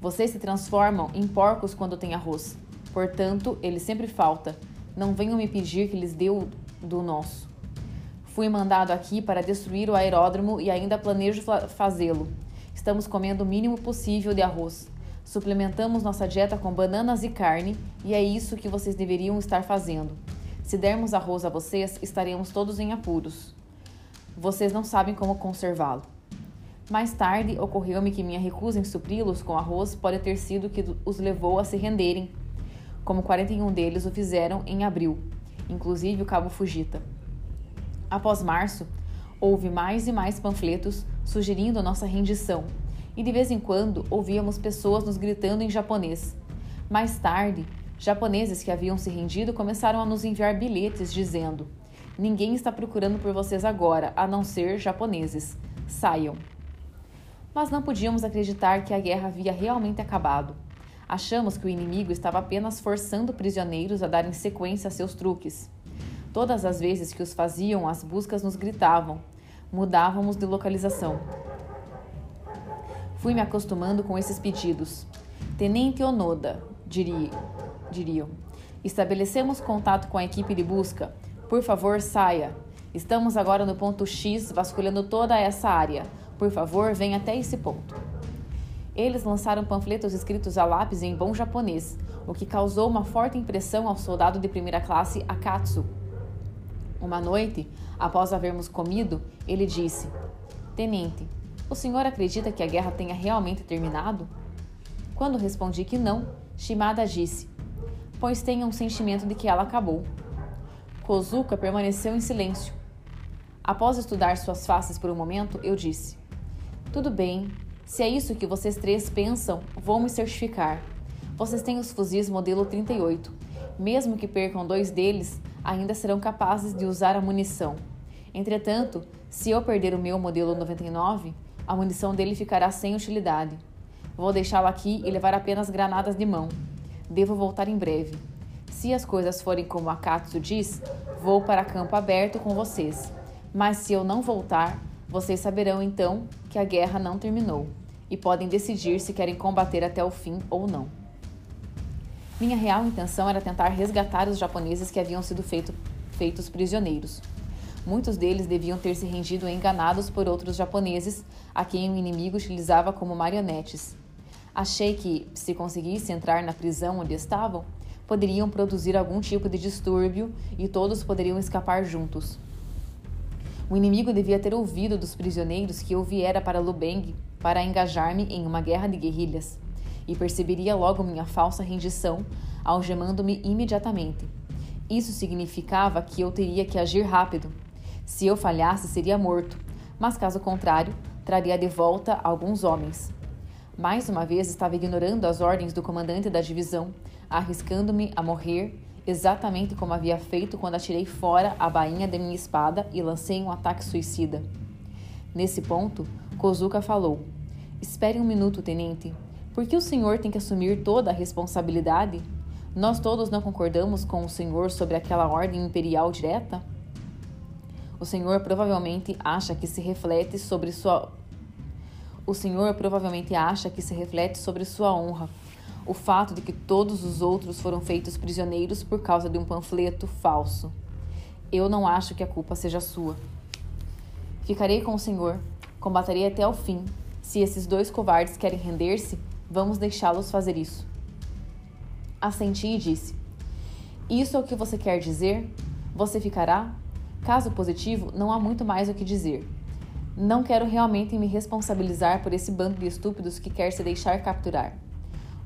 Vocês se transformam em porcos quando tem arroz. Portanto, ele sempre falta. Não venham me pedir que lhes dê do nosso. Fui mandado aqui para destruir o aeródromo e ainda planejo fazê-lo. Estamos comendo o mínimo possível de arroz. Suplementamos nossa dieta com bananas e carne, e é isso que vocês deveriam estar fazendo. Se dermos arroz a vocês, estaremos todos em apuros. Vocês não sabem como conservá-lo. Mais tarde, ocorreu-me que minha recusa em supri-los com arroz pode ter sido que os levou a se renderem, como 41 deles o fizeram em abril, inclusive o cabo Fujita. Após março, houve mais e mais panfletos sugerindo nossa rendição, e de vez em quando ouvíamos pessoas nos gritando em japonês. Mais tarde, japoneses que haviam se rendido começaram a nos enviar bilhetes dizendo: Ninguém está procurando por vocês agora, a não ser japoneses. Saiam. Mas não podíamos acreditar que a guerra havia realmente acabado. Achamos que o inimigo estava apenas forçando prisioneiros a darem sequência a seus truques. Todas as vezes que os faziam, as buscas nos gritavam. Mudávamos de localização. Fui me acostumando com esses pedidos. Tenente Onoda, diria, diriam. Estabelecemos contato com a equipe de busca. Por favor, saia. Estamos agora no ponto X, vasculhando toda essa área. Por favor, venha até esse ponto. Eles lançaram panfletos escritos a lápis em bom japonês, o que causou uma forte impressão ao soldado de primeira classe Akatsu. Uma noite, após havermos comido, ele disse: Tenente, o senhor acredita que a guerra tenha realmente terminado? Quando respondi que não, Shimada disse: Pois tenha um sentimento de que ela acabou. Kozuka permaneceu em silêncio. Após estudar suas faces por um momento, eu disse: tudo bem. Se é isso que vocês três pensam, vou me certificar. Vocês têm os fuzis modelo 38. Mesmo que percam dois deles, ainda serão capazes de usar a munição. Entretanto, se eu perder o meu modelo 99, a munição dele ficará sem utilidade. Vou deixá-lo aqui e levar apenas granadas de mão. Devo voltar em breve. Se as coisas forem como a diz, vou para campo aberto com vocês. Mas se eu não voltar, vocês saberão então que a guerra não terminou e podem decidir se querem combater até o fim ou não. Minha real intenção era tentar resgatar os japoneses que haviam sido feito, feitos prisioneiros. Muitos deles deviam ter se rendido enganados por outros japoneses, a quem o inimigo utilizava como marionetes. Achei que, se conseguisse entrar na prisão onde estavam, poderiam produzir algum tipo de distúrbio e todos poderiam escapar juntos. O inimigo devia ter ouvido dos prisioneiros que eu viera para Lubeng para engajar-me em uma guerra de guerrilhas, e perceberia logo minha falsa rendição, algemando-me imediatamente. Isso significava que eu teria que agir rápido. Se eu falhasse, seria morto, mas caso contrário, traria de volta alguns homens. Mais uma vez estava ignorando as ordens do comandante da divisão, arriscando-me a morrer exatamente como havia feito quando atirei fora a bainha de minha espada e lancei um ataque suicida. Nesse ponto, Kozuka falou: Espere um minuto, tenente. Por que o senhor tem que assumir toda a responsabilidade? Nós todos não concordamos com o senhor sobre aquela ordem imperial direta? O senhor provavelmente acha que se reflete sobre sua O senhor provavelmente acha que se reflete sobre sua honra o fato de que todos os outros foram feitos prisioneiros por causa de um panfleto falso. Eu não acho que a culpa seja sua. Ficarei com o Senhor, combaterei até o fim. Se esses dois covardes querem render-se, vamos deixá-los fazer isso. Assenti e disse: Isso é o que você quer dizer? Você ficará? Caso positivo, não há muito mais o que dizer. Não quero realmente me responsabilizar por esse bando de estúpidos que quer se deixar capturar.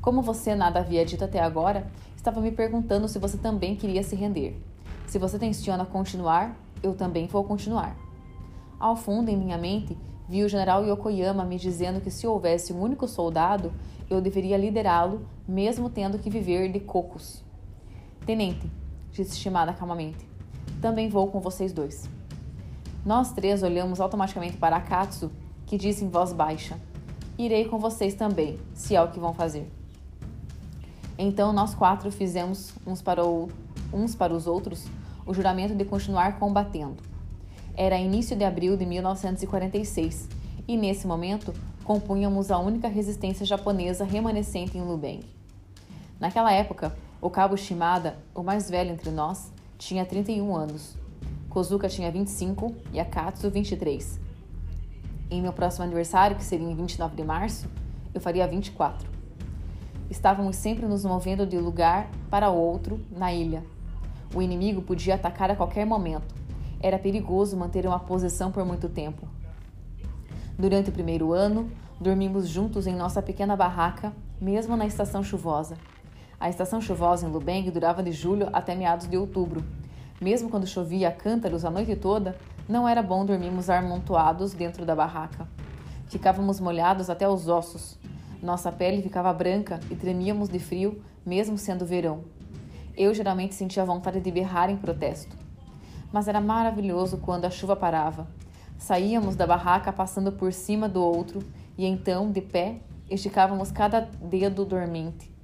Como você nada havia dito até agora, estava me perguntando se você também queria se render. Se você tenciona continuar, eu também vou continuar. Ao fundo, em minha mente, vi o general Yokoyama me dizendo que se houvesse um único soldado, eu deveria liderá-lo, mesmo tendo que viver de cocos. Tenente, disse Shimada calmamente, também vou com vocês dois. Nós três olhamos automaticamente para Akatsu, que disse em voz baixa: Irei com vocês também, se é o que vão fazer. Então nós quatro fizemos uns para, o, uns para os outros o juramento de continuar combatendo. Era início de abril de 1946 e, nesse momento, compunhamos a única resistência japonesa remanescente em Lubeng. Naquela época, o cabo Shimada, o mais velho entre nós, tinha 31 anos. Kozuka tinha 25 e Akatsu 23. Em meu próximo aniversário, que seria em 29 de março, eu faria 24. Estávamos sempre nos movendo de lugar para outro na ilha. O inimigo podia atacar a qualquer momento. Era perigoso manter uma posição por muito tempo. Durante o primeiro ano, dormimos juntos em nossa pequena barraca, mesmo na estação chuvosa. A estação chuvosa em Lubeng durava de julho até meados de outubro. Mesmo quando chovia a cântaros a noite toda, não era bom dormirmos amontoados dentro da barraca. Ficávamos molhados até os ossos. Nossa pele ficava branca e tremíamos de frio, mesmo sendo verão. Eu geralmente sentia vontade de berrar em protesto. Mas era maravilhoso quando a chuva parava. Saíamos da barraca passando por cima do outro e então, de pé, esticávamos cada dedo dormente.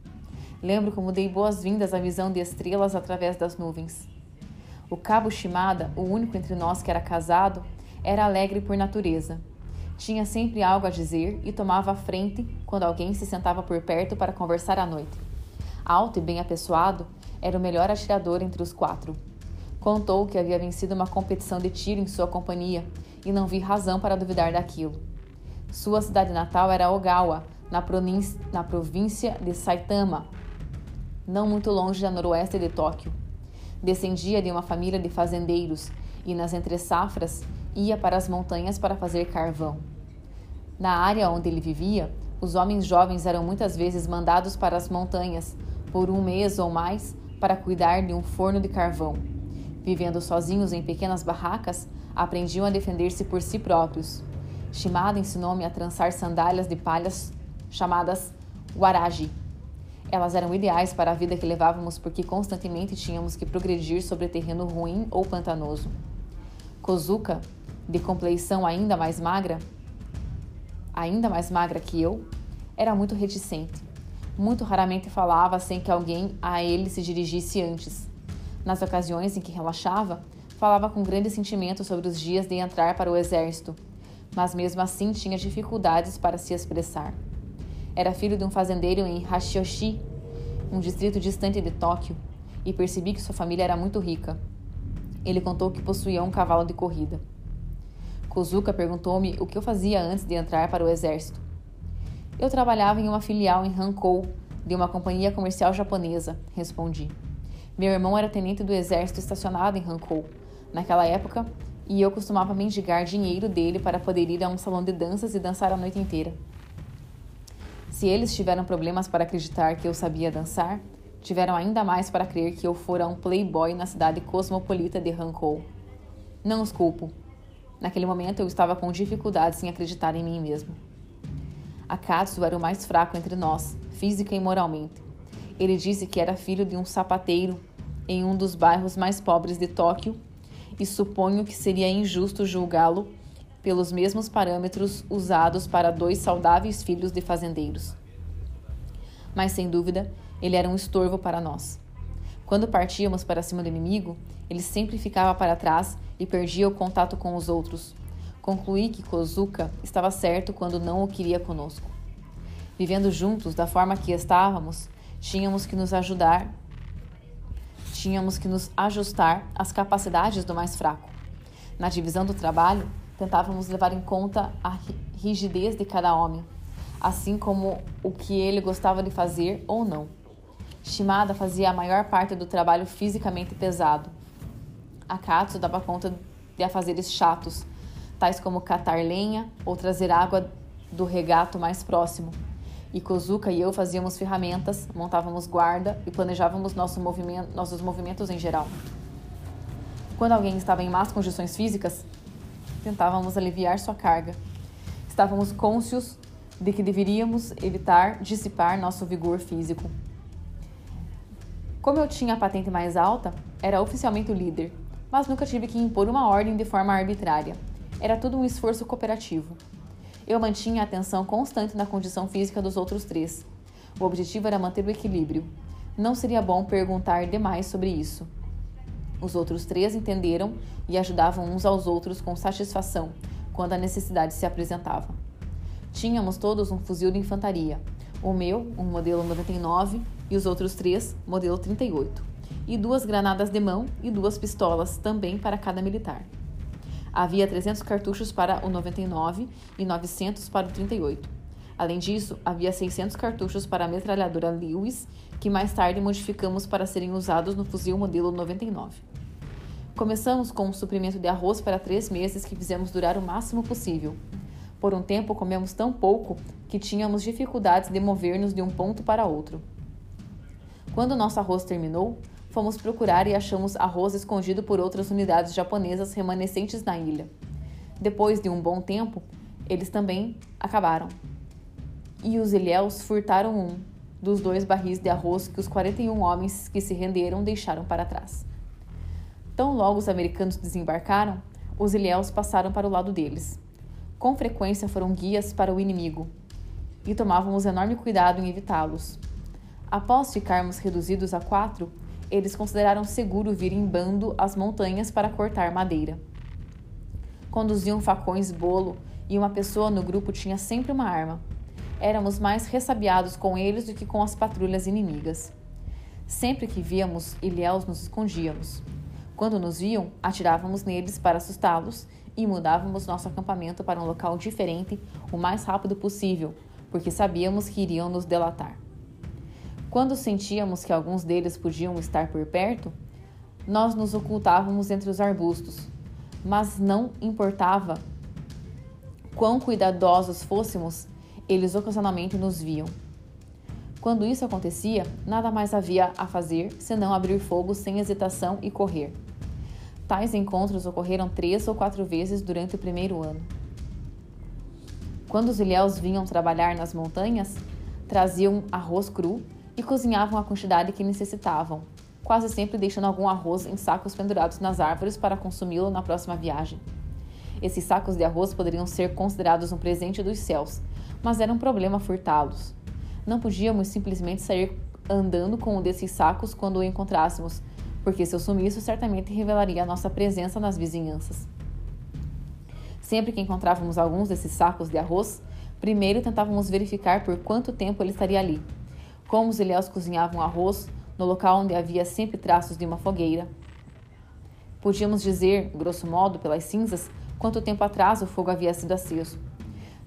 Lembro como dei boas-vindas à visão de estrelas através das nuvens. O cabo Shimada, o único entre nós que era casado, era alegre por natureza. Tinha sempre algo a dizer e tomava a frente quando alguém se sentava por perto para conversar à noite. Alto e bem apessoado, era o melhor atirador entre os quatro. Contou que havia vencido uma competição de tiro em sua companhia e não vi razão para duvidar daquilo. Sua cidade natal era Ogawa, na, na província de Saitama, não muito longe da noroeste de Tóquio. Descendia de uma família de fazendeiros e, nas entre-safras, ia para as montanhas para fazer carvão. Na área onde ele vivia, os homens jovens eram muitas vezes mandados para as montanhas por um mês ou mais para cuidar de um forno de carvão. Vivendo sozinhos em pequenas barracas, aprendiam a defender-se por si próprios. Shimada ensinou-me a trançar sandálias de palhas chamadas waraji, elas eram ideais para a vida que levávamos porque constantemente tínhamos que progredir sobre terreno ruim ou pantanoso. Kozuka, de compleição ainda mais magra, ainda mais magra que eu, era muito reticente. Muito raramente falava sem que alguém a ele se dirigisse antes. Nas ocasiões em que relaxava, falava com grande sentimento sobre os dias de entrar para o exército, mas mesmo assim tinha dificuldades para se expressar. Era filho de um fazendeiro em Hashioshi, um distrito distante de Tóquio, e percebi que sua família era muito rica. Ele contou que possuía um cavalo de corrida. Kozuka perguntou-me o que eu fazia antes de entrar para o exército. Eu trabalhava em uma filial em Hankou, de uma companhia comercial japonesa, respondi. Meu irmão era tenente do exército estacionado em Hankou, naquela época, e eu costumava mendigar dinheiro dele para poder ir a um salão de danças e dançar a noite inteira. Se eles tiveram problemas para acreditar que eu sabia dançar, tiveram ainda mais para crer que eu fora um playboy na cidade cosmopolita de Hankou. Não os culpo. Naquele momento eu estava com dificuldades em acreditar em mim mesmo. Akatsu era o mais fraco entre nós, física e moralmente. Ele disse que era filho de um sapateiro em um dos bairros mais pobres de Tóquio e suponho que seria injusto julgá-lo pelos mesmos parâmetros usados para dois saudáveis filhos de fazendeiros. Mas sem dúvida, ele era um estorvo para nós. Quando partíamos para cima do inimigo, ele sempre ficava para trás e perdia o contato com os outros. Concluí que Kozuka estava certo quando não o queria conosco. Vivendo juntos da forma que estávamos, tínhamos que nos ajudar, tínhamos que nos ajustar às capacidades do mais fraco. Na divisão do trabalho, tentávamos levar em conta a rigidez de cada homem, assim como o que ele gostava de fazer ou não. Shimada fazia a maior parte do trabalho fisicamente pesado. Akatsu dava conta de afazeres chatos, tais como catar lenha ou trazer água do regato mais próximo. E Kozuka e eu fazíamos ferramentas, montávamos guarda e planejávamos nosso movimento, nossos movimentos em geral. Quando alguém estava em más condições físicas, tentávamos aliviar sua carga. Estávamos cônscios de que deveríamos evitar dissipar nosso vigor físico. Como eu tinha a patente mais alta, era oficialmente o líder, mas nunca tive que impor uma ordem de forma arbitrária. Era tudo um esforço cooperativo. Eu mantinha a atenção constante na condição física dos outros três. O objetivo era manter o equilíbrio. Não seria bom perguntar demais sobre isso. Os outros três entenderam e ajudavam uns aos outros com satisfação quando a necessidade se apresentava. Tínhamos todos um fuzil de infantaria. O meu, um modelo 99, e os outros três, modelo 38. E duas granadas de mão e duas pistolas, também para cada militar. Havia 300 cartuchos para o 99 e 900 para o 38. Além disso, havia 600 cartuchos para a metralhadora Lewis, que mais tarde modificamos para serem usados no fuzil modelo 99. Começamos com um suprimento de arroz para três meses que fizemos durar o máximo possível. Por um tempo comemos tão pouco que tínhamos dificuldades de mover-nos de um ponto para outro. Quando nosso arroz terminou, fomos procurar e achamos arroz escondido por outras unidades japonesas remanescentes na ilha. Depois de um bom tempo, eles também acabaram. E os ilhéus furtaram um dos dois barris de arroz que os 41 homens que se renderam deixaram para trás. Tão logo os americanos desembarcaram, os ilhéus passaram para o lado deles. Com frequência foram guias para o inimigo e tomávamos enorme cuidado em evitá-los. Após ficarmos reduzidos a quatro, eles consideraram seguro vir em bando às montanhas para cortar madeira. Conduziam facões bolo e uma pessoa no grupo tinha sempre uma arma. Éramos mais ressabiados com eles do que com as patrulhas inimigas. Sempre que víamos ilhéus, nos escondíamos. Quando nos viam, atirávamos neles para assustá-los e mudávamos nosso acampamento para um local diferente o mais rápido possível, porque sabíamos que iriam nos delatar. Quando sentíamos que alguns deles podiam estar por perto, nós nos ocultávamos entre os arbustos, mas não importava quão cuidadosos fôssemos, eles ocasionalmente nos viam. Quando isso acontecia, nada mais havia a fazer senão abrir fogo sem hesitação e correr. Tais encontros ocorreram três ou quatro vezes durante o primeiro ano. Quando os ilhéus vinham trabalhar nas montanhas, traziam arroz cru e cozinhavam a quantidade que necessitavam, quase sempre deixando algum arroz em sacos pendurados nas árvores para consumi-lo na próxima viagem. Esses sacos de arroz poderiam ser considerados um presente dos céus, mas era um problema furtá-los. Não podíamos simplesmente sair andando com um desses sacos quando o encontrássemos, porque seu sumiço certamente revelaria a nossa presença nas vizinhanças. Sempre que encontrávamos alguns desses sacos de arroz, primeiro tentávamos verificar por quanto tempo ele estaria ali. Como os ilhéus cozinhavam arroz no local onde havia sempre traços de uma fogueira. Podíamos dizer, grosso modo, pelas cinzas, quanto tempo atrás o fogo havia sido aceso.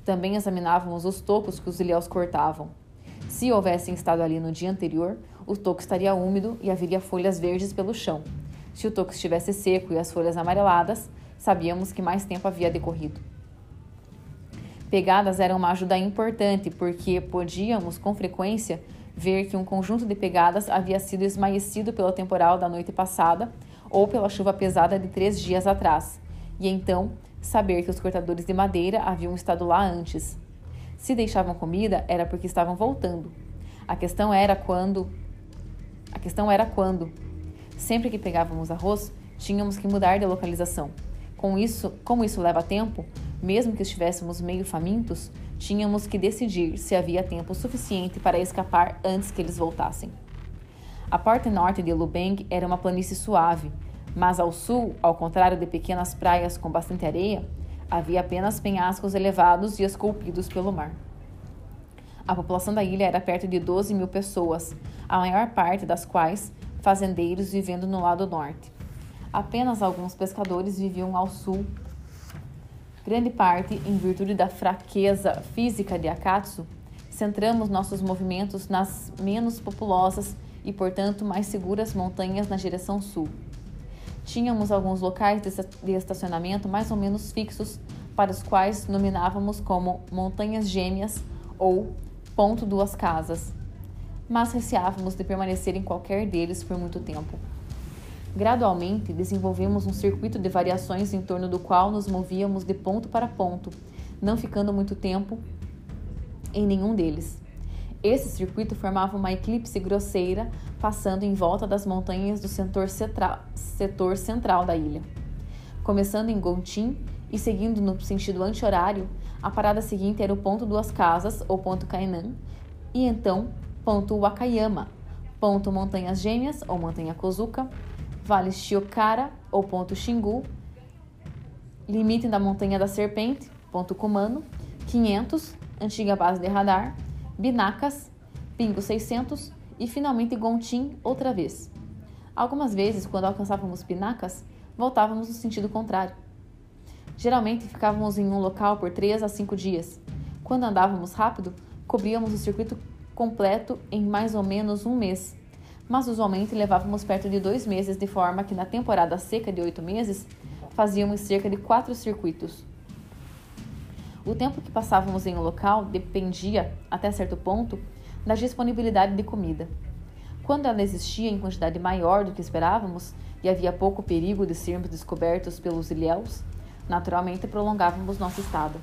Também examinávamos os tocos que os ilhéus cortavam. Se houvessem estado ali no dia anterior, o toco estaria úmido e haveria folhas verdes pelo chão. Se o toco estivesse seco e as folhas amareladas, sabíamos que mais tempo havia decorrido. Pegadas eram uma ajuda importante porque podíamos, com frequência, ver que um conjunto de pegadas havia sido esmaecido pelo temporal da noite passada ou pela chuva pesada de três dias atrás, e então saber que os cortadores de madeira haviam estado lá antes. Se deixavam comida, era porque estavam voltando. A questão era quando a questão era quando. Sempre que pegávamos arroz, tínhamos que mudar de localização. Com isso, como isso leva tempo, mesmo que estivéssemos meio famintos, tínhamos que decidir se havia tempo suficiente para escapar antes que eles voltassem. A parte norte de Lubeng era uma planície suave, mas ao sul, ao contrário de pequenas praias com bastante areia, havia apenas penhascos elevados e esculpidos pelo mar. A população da ilha era perto de 12 mil pessoas, a maior parte das quais fazendeiros vivendo no lado norte. Apenas alguns pescadores viviam ao sul. Grande parte, em virtude da fraqueza física de Akatsu, centramos nossos movimentos nas menos populosas e, portanto, mais seguras montanhas na direção sul. Tínhamos alguns locais de estacionamento mais ou menos fixos, para os quais nominávamos como Montanhas Gêmeas ou Ponto Duas Casas, mas receávamos de permanecer em qualquer deles por muito tempo. Gradualmente, desenvolvemos um circuito de variações em torno do qual nos movíamos de ponto para ponto, não ficando muito tempo em nenhum deles. Esse circuito formava uma eclipse grosseira, passando em volta das montanhas do setor, setor central da ilha. Começando em Gontim e seguindo no sentido anti-horário, a parada seguinte era o ponto Duas Casas, ou ponto Kainan, e então ponto Wakayama, ponto Montanhas Gêmeas, ou Montanha Kozuka, Vale Shiokara, ou ponto Xingu, limite da Montanha da Serpente, ponto Kumano, 500, antiga base de radar, Binacas, Pingo 600 e finalmente Gontim outra vez. Algumas vezes, quando alcançávamos Pinacas, voltávamos no sentido contrário. Geralmente ficávamos em um local por 3 a 5 dias. Quando andávamos rápido, cobríamos o circuito completo em mais ou menos um mês, mas usualmente levávamos perto de dois meses, de forma que na temporada seca de oito meses fazíamos cerca de quatro circuitos. O tempo que passávamos em um local dependia, até certo ponto, da disponibilidade de comida. Quando ela existia em quantidade maior do que esperávamos e havia pouco perigo de sermos descobertos pelos ilhéus, naturalmente prolongávamos nosso estado.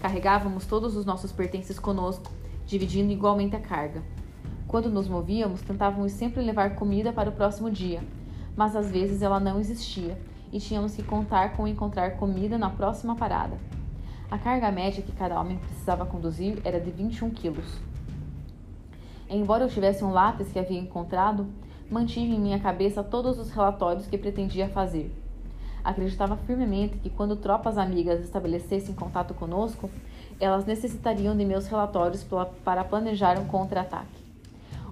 Carregávamos todos os nossos pertences conosco, dividindo igualmente a carga. Quando nos movíamos, tentávamos sempre levar comida para o próximo dia, mas às vezes ela não existia e tínhamos que contar com encontrar comida na próxima parada. A carga média que cada homem precisava conduzir era de 21 quilos. Embora eu tivesse um lápis que havia encontrado, mantive em minha cabeça todos os relatórios que pretendia fazer. Acreditava firmemente que quando tropas amigas estabelecessem contato conosco, elas necessitariam de meus relatórios para planejar um contra-ataque.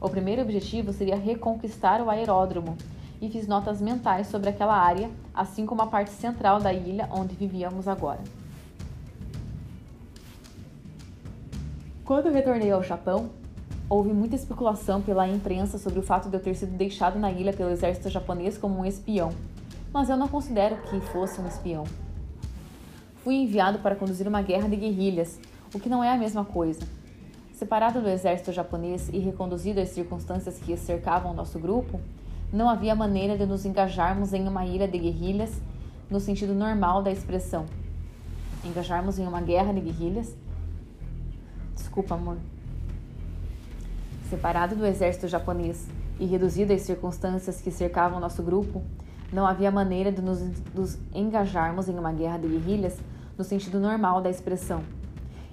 O primeiro objetivo seria reconquistar o aeródromo e fiz notas mentais sobre aquela área, assim como a parte central da ilha onde vivíamos agora. Quando retornei ao Japão, houve muita especulação pela imprensa sobre o fato de eu ter sido deixado na ilha pelo exército japonês como um espião, mas eu não considero que fosse um espião. Fui enviado para conduzir uma guerra de guerrilhas, o que não é a mesma coisa. Separado do exército japonês e reconduzido às circunstâncias que cercavam nosso grupo, não havia maneira de nos engajarmos em uma ilha de guerrilhas no sentido normal da expressão. Engajarmos em uma guerra de guerrilhas Desculpa, amor. Separado do exército japonês e reduzido às circunstâncias que cercavam nosso grupo, não havia maneira de nos, nos engajarmos em uma guerra de guerrilhas no sentido normal da expressão.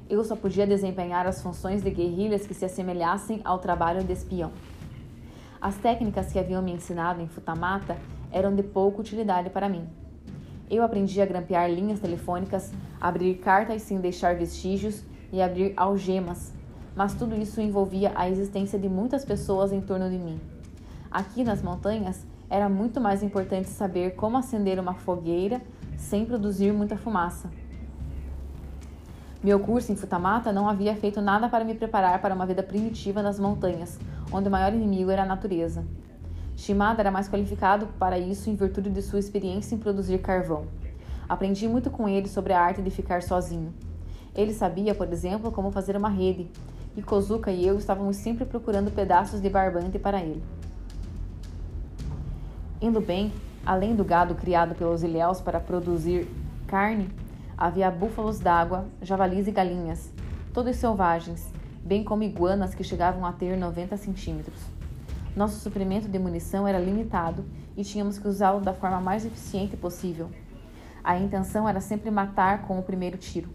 Eu só podia desempenhar as funções de guerrilhas que se assemelhassem ao trabalho de espião. As técnicas que haviam me ensinado em Futamata eram de pouca utilidade para mim. Eu aprendi a grampear linhas telefônicas, abrir cartas sem deixar vestígios e abrir algemas, mas tudo isso envolvia a existência de muitas pessoas em torno de mim. Aqui nas montanhas, era muito mais importante saber como acender uma fogueira sem produzir muita fumaça. Meu curso em Futamata não havia feito nada para me preparar para uma vida primitiva nas montanhas, onde o maior inimigo era a natureza. Shimada era mais qualificado para isso em virtude de sua experiência em produzir carvão. Aprendi muito com ele sobre a arte de ficar sozinho. Ele sabia, por exemplo, como fazer uma rede, e Kozuka e eu estávamos sempre procurando pedaços de barbante para ele. Indo bem, além do gado criado pelos ilhéus para produzir carne, havia búfalos d'água, javalis e galinhas, todos selvagens, bem como iguanas que chegavam a ter 90 centímetros. Nosso suprimento de munição era limitado e tínhamos que usá-lo da forma mais eficiente possível. A intenção era sempre matar com o primeiro tiro.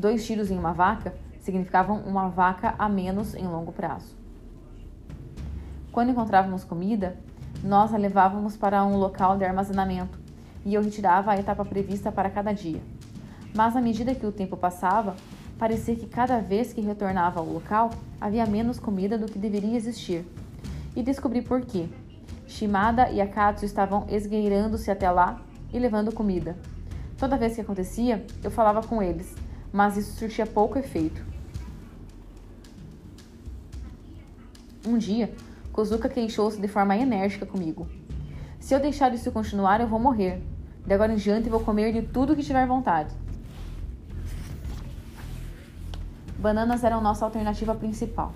Dois tiros em uma vaca significavam uma vaca a menos em longo prazo. Quando encontrávamos comida, nós a levávamos para um local de armazenamento e eu retirava a etapa prevista para cada dia. Mas à medida que o tempo passava, parecia que cada vez que retornava ao local havia menos comida do que deveria existir. E descobri por quê. Shimada e Akatsu estavam esgueirando-se até lá e levando comida. Toda vez que acontecia, eu falava com eles, mas isso surtia pouco efeito. Um dia, Kozuka queixou-se de forma enérgica comigo. Se eu deixar isso continuar, eu vou morrer. De agora em diante, vou comer de tudo que tiver vontade. Bananas eram nossa alternativa principal.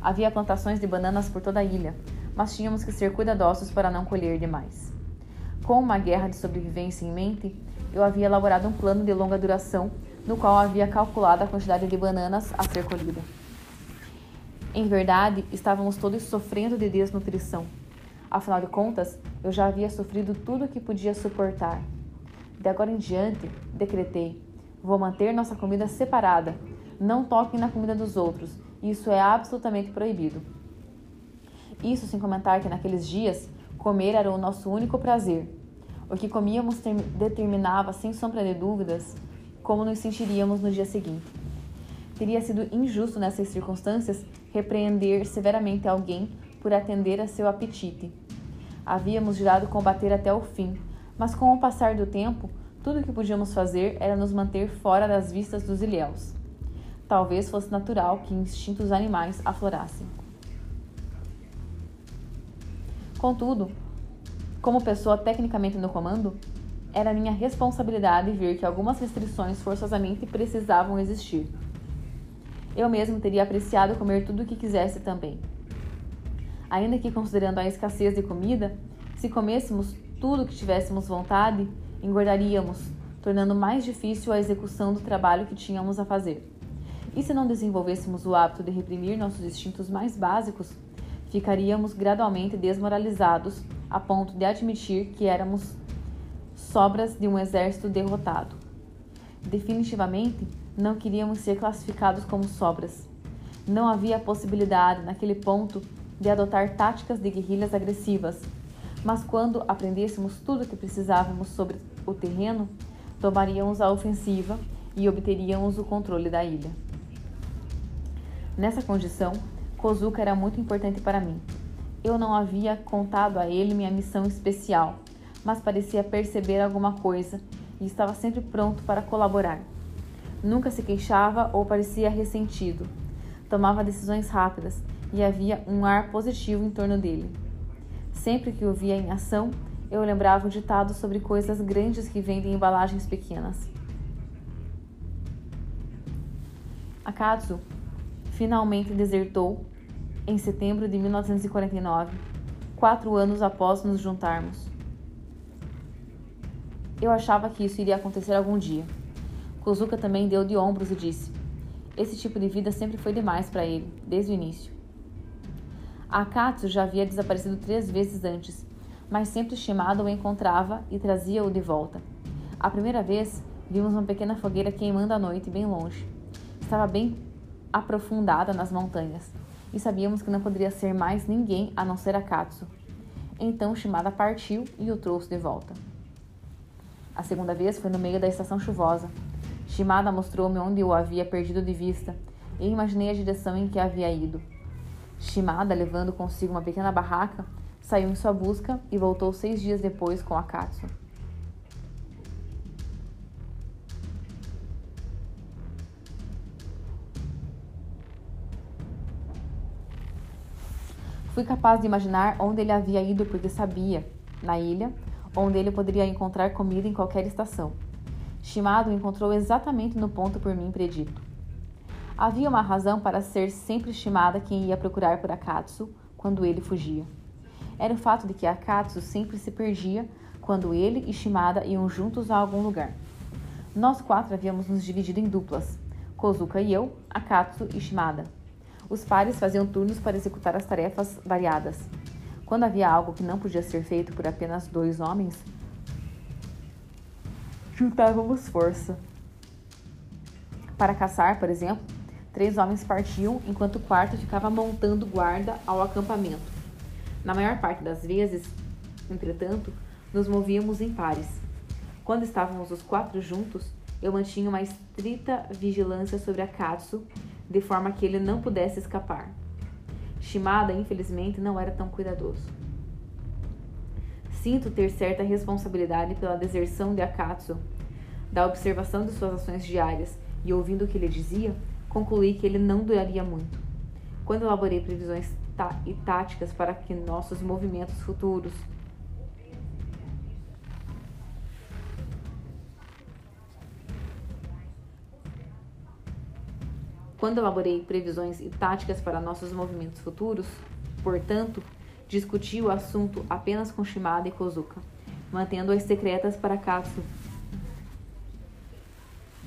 Havia plantações de bananas por toda a ilha, mas tínhamos que ser cuidadosos para não colher demais. Com uma guerra de sobrevivência em mente, eu havia elaborado um plano de longa duração no qual havia calculado a quantidade de bananas a ser colhida. Em verdade, estávamos todos sofrendo de desnutrição. Afinal de contas, eu já havia sofrido tudo o que podia suportar. De agora em diante, decretei: vou manter nossa comida separada não toquem na comida dos outros. Isso é absolutamente proibido. Isso sem comentar que naqueles dias comer era o nosso único prazer. O que comíamos determinava, sem sombra de dúvidas, como nos sentiríamos no dia seguinte. Teria sido injusto nessas circunstâncias repreender severamente alguém por atender a seu apetite. Havíamos jurado combater até o fim, mas com o passar do tempo, tudo o que podíamos fazer era nos manter fora das vistas dos ilhéus. Talvez fosse natural que instintos animais aflorassem. Contudo, como pessoa tecnicamente no comando, era minha responsabilidade ver que algumas restrições forçosamente precisavam existir. Eu mesmo teria apreciado comer tudo o que quisesse também. Ainda que considerando a escassez de comida, se comêssemos tudo que tivéssemos vontade, engordaríamos, tornando mais difícil a execução do trabalho que tínhamos a fazer. E se não desenvolvêssemos o hábito de reprimir nossos instintos mais básicos, ficaríamos gradualmente desmoralizados a ponto de admitir que éramos sobras de um exército derrotado. Definitivamente, não queríamos ser classificados como sobras. Não havia possibilidade, naquele ponto, de adotar táticas de guerrilhas agressivas, mas quando aprendêssemos tudo o que precisávamos sobre o terreno, tomaríamos a ofensiva e obteríamos o controle da ilha. Nessa condição, Kozuka era muito importante para mim. Eu não havia contado a ele minha missão especial, mas parecia perceber alguma coisa e estava sempre pronto para colaborar. Nunca se queixava ou parecia ressentido. Tomava decisões rápidas e havia um ar positivo em torno dele. Sempre que o via em ação, eu lembrava o ditado sobre coisas grandes que vendem embalagens pequenas. Akatsu finalmente desertou em setembro de 1949, quatro anos após nos juntarmos. Eu achava que isso iria acontecer algum dia. Kozuka também deu de ombros e disse: Esse tipo de vida sempre foi demais para ele, desde o início. Akatsu já havia desaparecido três vezes antes, mas sempre Shimada o encontrava e trazia-o de volta. A primeira vez, vimos uma pequena fogueira queimando à noite, bem longe. Estava bem aprofundada nas montanhas, e sabíamos que não poderia ser mais ninguém a não ser Akatsu. Então Shimada partiu e o trouxe de volta. A segunda vez foi no meio da estação chuvosa. Shimada mostrou-me onde o havia perdido de vista e imaginei a direção em que havia ido. Shimada, levando consigo uma pequena barraca, saiu em sua busca e voltou seis dias depois com Akatsu. Fui capaz de imaginar onde ele havia ido porque sabia, na ilha, onde ele poderia encontrar comida em qualquer estação. Shimado encontrou exatamente no ponto por mim predito. Havia uma razão para ser sempre Shimada quem ia procurar por Akatsu quando ele fugia. Era o fato de que Akatsu sempre se perdia quando ele e Shimada iam juntos a algum lugar. Nós quatro havíamos nos dividido em duplas, Kozuka e eu, Akatsu e Shimada. Os pares faziam turnos para executar as tarefas variadas. Quando havia algo que não podia ser feito por apenas dois homens, juntávamos força. Para caçar, por exemplo, três homens partiam enquanto o quarto ficava montando guarda ao acampamento. Na maior parte das vezes, entretanto, nos movíamos em pares. Quando estávamos os quatro juntos, eu mantinha uma estrita vigilância sobre a Katsu de forma que ele não pudesse escapar. Shimada, infelizmente, não era tão cuidadoso. Sinto ter certa responsabilidade pela deserção de Akatsu. Da observação de suas ações diárias e ouvindo o que ele dizia, concluí que ele não duraria muito. Quando elaborei previsões e táticas para que nossos movimentos futuros Quando elaborei previsões e táticas para nossos movimentos futuros, portanto, discuti o assunto apenas com Shimada e Kozuka, mantendo-as secretas para Katsu.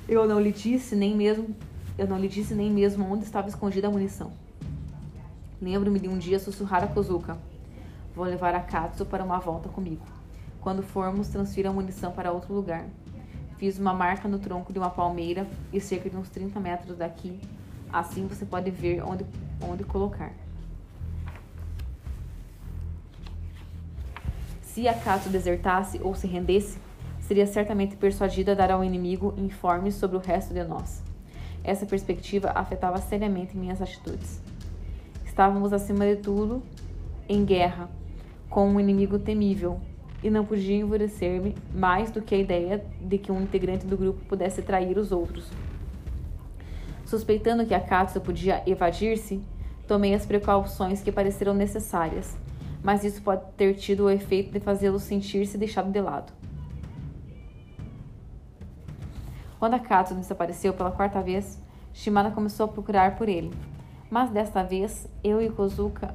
Eu não lhe disse nem mesmo, eu não lhe disse nem mesmo onde estava escondida a munição. Lembro-me de um dia sussurrar a Kozuka: "Vou levar a Katsu para uma volta comigo. Quando formos, transfira a munição para outro lugar." Fiz uma marca no tronco de uma palmeira e cerca de uns 30 metros daqui Assim você pode ver onde, onde colocar. Se acaso desertasse ou se rendesse, seria certamente persuadido a dar ao inimigo informes sobre o resto de nós. Essa perspectiva afetava seriamente minhas atitudes. Estávamos, acima de tudo, em guerra, com um inimigo temível, e não podia enfurecer-me mais do que a ideia de que um integrante do grupo pudesse trair os outros. Suspeitando que a Katsu podia evadir-se, tomei as precauções que pareceram necessárias, mas isso pode ter tido o efeito de fazê-lo sentir-se deixado de lado. Quando a Katsu desapareceu pela quarta vez, Shimada começou a procurar por ele. Mas desta vez, eu e Kozuka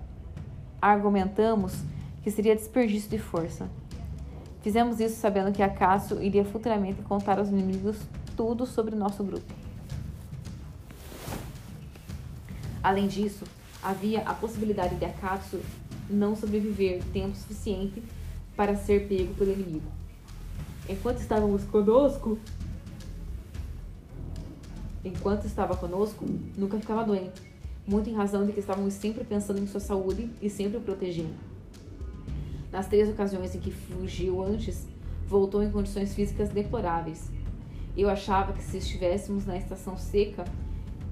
argumentamos que seria desperdício de força. Fizemos isso sabendo que a Katsu iria futuramente contar aos inimigos tudo sobre nosso grupo. Além disso, havia a possibilidade de Akatsu não sobreviver tempo suficiente para ser pego pelo inimigo. Enquanto estávamos conosco, enquanto estava conosco, nunca ficava doente, muito em razão de que estávamos sempre pensando em sua saúde e sempre o protegendo. Nas três ocasiões em que fugiu antes, voltou em condições físicas deploráveis. Eu achava que se estivéssemos na estação seca,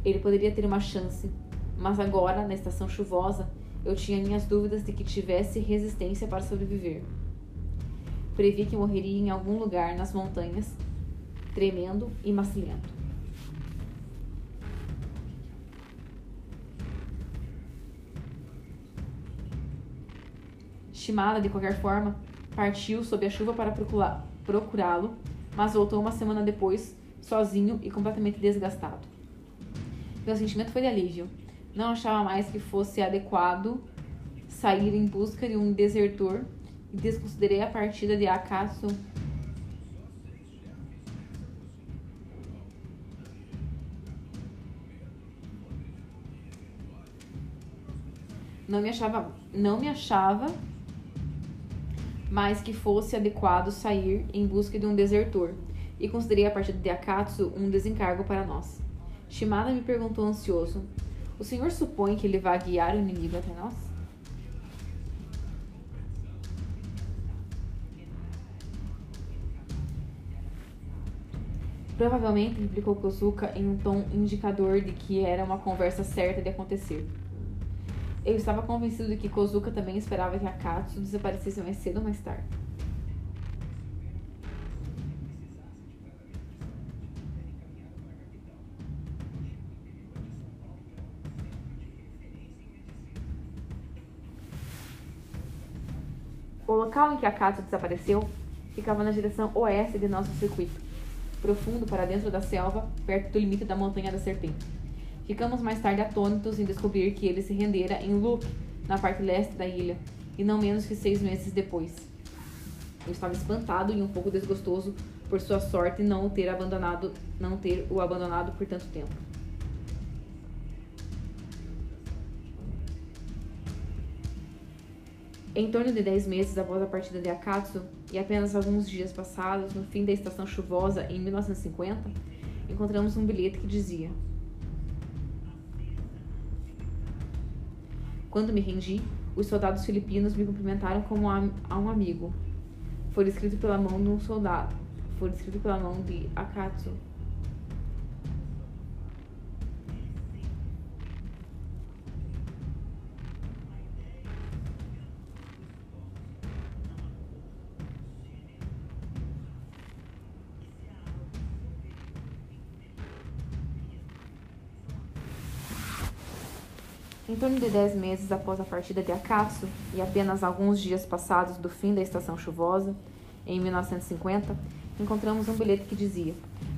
ele poderia ter uma chance, mas agora, na estação chuvosa, eu tinha minhas dúvidas de que tivesse resistência para sobreviver. Previ que morreria em algum lugar nas montanhas, tremendo e macilento. Shimada, de qualquer forma, partiu sob a chuva para procurá-lo, mas voltou uma semana depois, sozinho e completamente desgastado. Meu sentimento foi de alívio não achava mais que fosse adequado sair em busca de um desertor e desconsiderei a partida de Akasu não me achava não me achava mais que fosse adequado sair em busca de um desertor e considerei a partida de Akatsu um desencargo para nós. Shimada me perguntou ansioso: o senhor supõe que ele vai guiar o inimigo até nós? Provavelmente, replicou Kozuka em um tom indicador de que era uma conversa certa de acontecer. Eu estava convencido de que Kozuka também esperava que Akatsu desaparecesse mais cedo ou mais tarde. O local em que a casa desapareceu ficava na direção oeste de nosso circuito, profundo para dentro da selva, perto do limite da Montanha da Serpente. Ficamos mais tarde atônitos em descobrir que ele se rendera em Luke, na parte leste da ilha, e não menos que seis meses depois. Eu estava espantado e um pouco desgostoso por sua sorte não o ter abandonado, não ter o abandonado por tanto tempo. Em torno de 10 meses após a partida de Akatsu, e apenas alguns dias passados, no fim da estação chuvosa em 1950, encontramos um bilhete que dizia: Quando me rendi, os soldados filipinos me cumprimentaram como a, um amigo. Foi escrito pela mão de um soldado. Foi escrito pela mão de Akatsu. Em torno de dez meses após a partida de Akatsu e apenas alguns dias passados do fim da estação chuvosa, em 1950, encontramos um bilhete que dizia: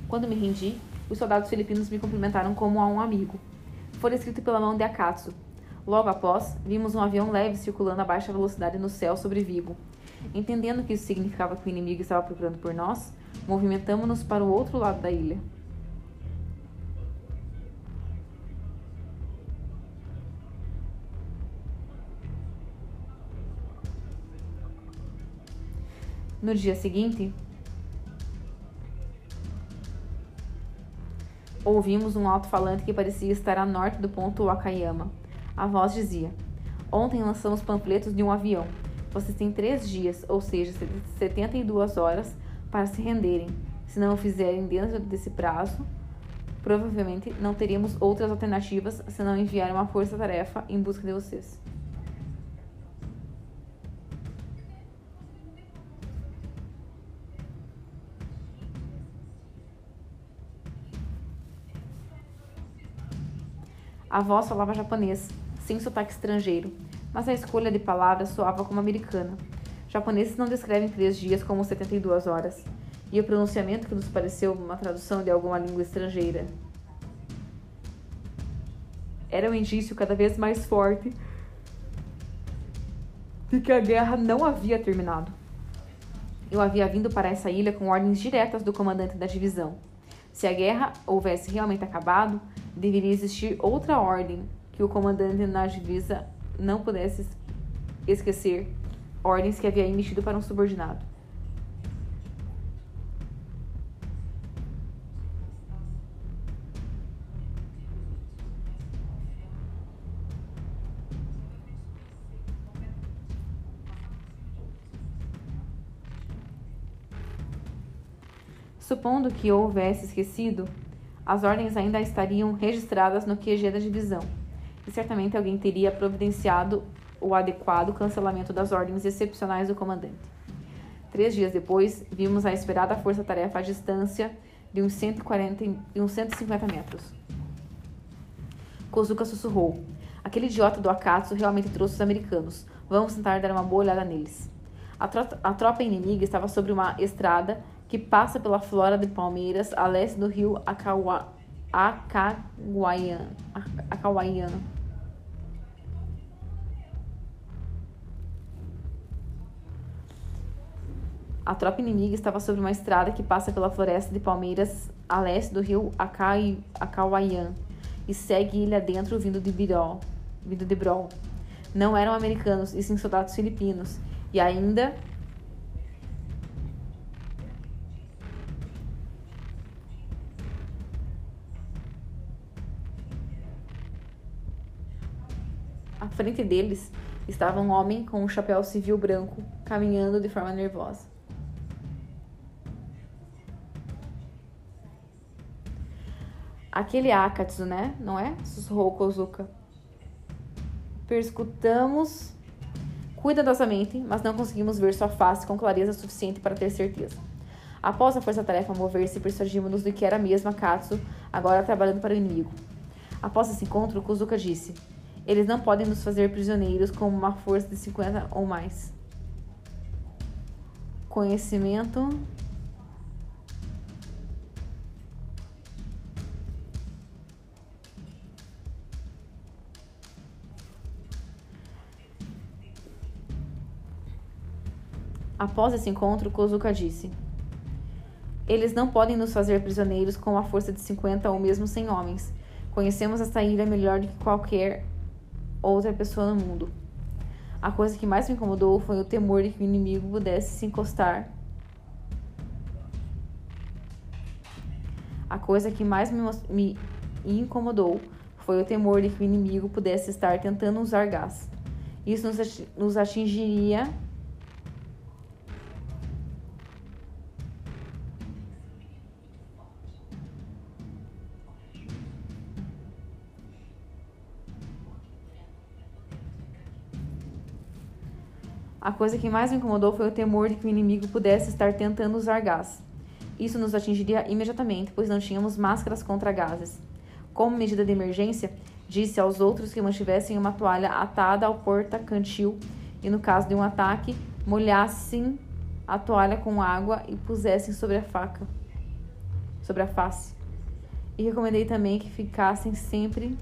Quando me rendi, os soldados filipinos me cumprimentaram como a um amigo. Foi escrito pela mão de Akatsu. Logo após, vimos um avião leve circulando a baixa velocidade no céu sobre Vigo. Entendendo que isso significava que o inimigo estava procurando por nós, movimentamos-nos para o outro lado da ilha. No dia seguinte, ouvimos um alto-falante que parecia estar a norte do ponto Wakayama. A voz dizia: Ontem lançamos panfletos de um avião. Vocês têm três dias, ou seja, 72 horas, para se renderem. Se não o fizerem dentro desse prazo, provavelmente não teríamos outras alternativas senão enviar uma força-tarefa em busca de vocês. A voz falava japonês, sem sotaque estrangeiro, mas a escolha de palavras soava como americana. Japoneses não descrevem três dias como 72 horas, e o pronunciamento que nos pareceu uma tradução de alguma língua estrangeira. Era um indício cada vez mais forte de que a guerra não havia terminado. Eu havia vindo para essa ilha com ordens diretas do comandante da divisão. Se a guerra houvesse realmente acabado, deveria existir outra ordem que o comandante na divisa não pudesse esquecer, ordens que havia emitido para um subordinado. Supondo que houvesse esquecido, as ordens ainda estariam registradas no QG da divisão, e certamente alguém teria providenciado o adequado cancelamento das ordens excepcionais do comandante. Três dias depois, vimos a esperada força-tarefa à distância de uns 140 e uns 150 metros. Kozuka sussurrou. Aquele idiota do Akatsu realmente trouxe os americanos. Vamos tentar dar uma boa olhada neles. A, tro a tropa inimiga estava sobre uma estrada que passa pela flora de palmeiras a leste do rio Acaua, Acauaiana. A tropa inimiga estava sobre uma estrada que passa pela floresta de palmeiras a leste do rio Acauaian e segue ilha dentro vindo de Birol, vindo de Brol. Não eram americanos, e sim soldados filipinos, e ainda À frente deles estava um homem com um chapéu civil branco, caminhando de forma nervosa. Aquele Akatsu, né? Não é? Sussurrou Kozuka. Perscutamos cuidadosamente, mas não conseguimos ver sua face com clareza suficiente para ter certeza. Após a força-tarefa mover-se, persuadimos-nos de que era mesmo Akatsu, agora trabalhando para o inimigo. Após esse encontro, Kozuka disse: eles não podem nos fazer prisioneiros com uma força de 50 ou mais. Conhecimento. Após esse encontro, Kozuka disse: Eles não podem nos fazer prisioneiros com uma força de 50 ou mesmo 100 homens. Conhecemos esta ilha melhor do que qualquer outra pessoa no mundo. A coisa que mais me incomodou foi o temor de que o inimigo pudesse se encostar. A coisa que mais me, me incomodou foi o temor de que o inimigo pudesse estar tentando usar gás. Isso nos atingiria A coisa que mais me incomodou foi o temor de que o inimigo pudesse estar tentando usar gás. Isso nos atingiria imediatamente, pois não tínhamos máscaras contra gases. Como medida de emergência, Disse aos outros que mantivessem uma toalha atada ao porta-cantil e, no caso de um ataque, molhassem a toalha com água e pusessem sobre a faca, sobre a face. E recomendei também que ficassem sempre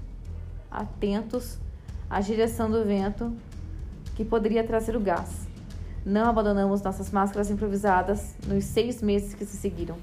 atentos à direção do vento que poderia trazer o gás. Não abandonamos nossas máscaras improvisadas nos seis meses que se seguiram.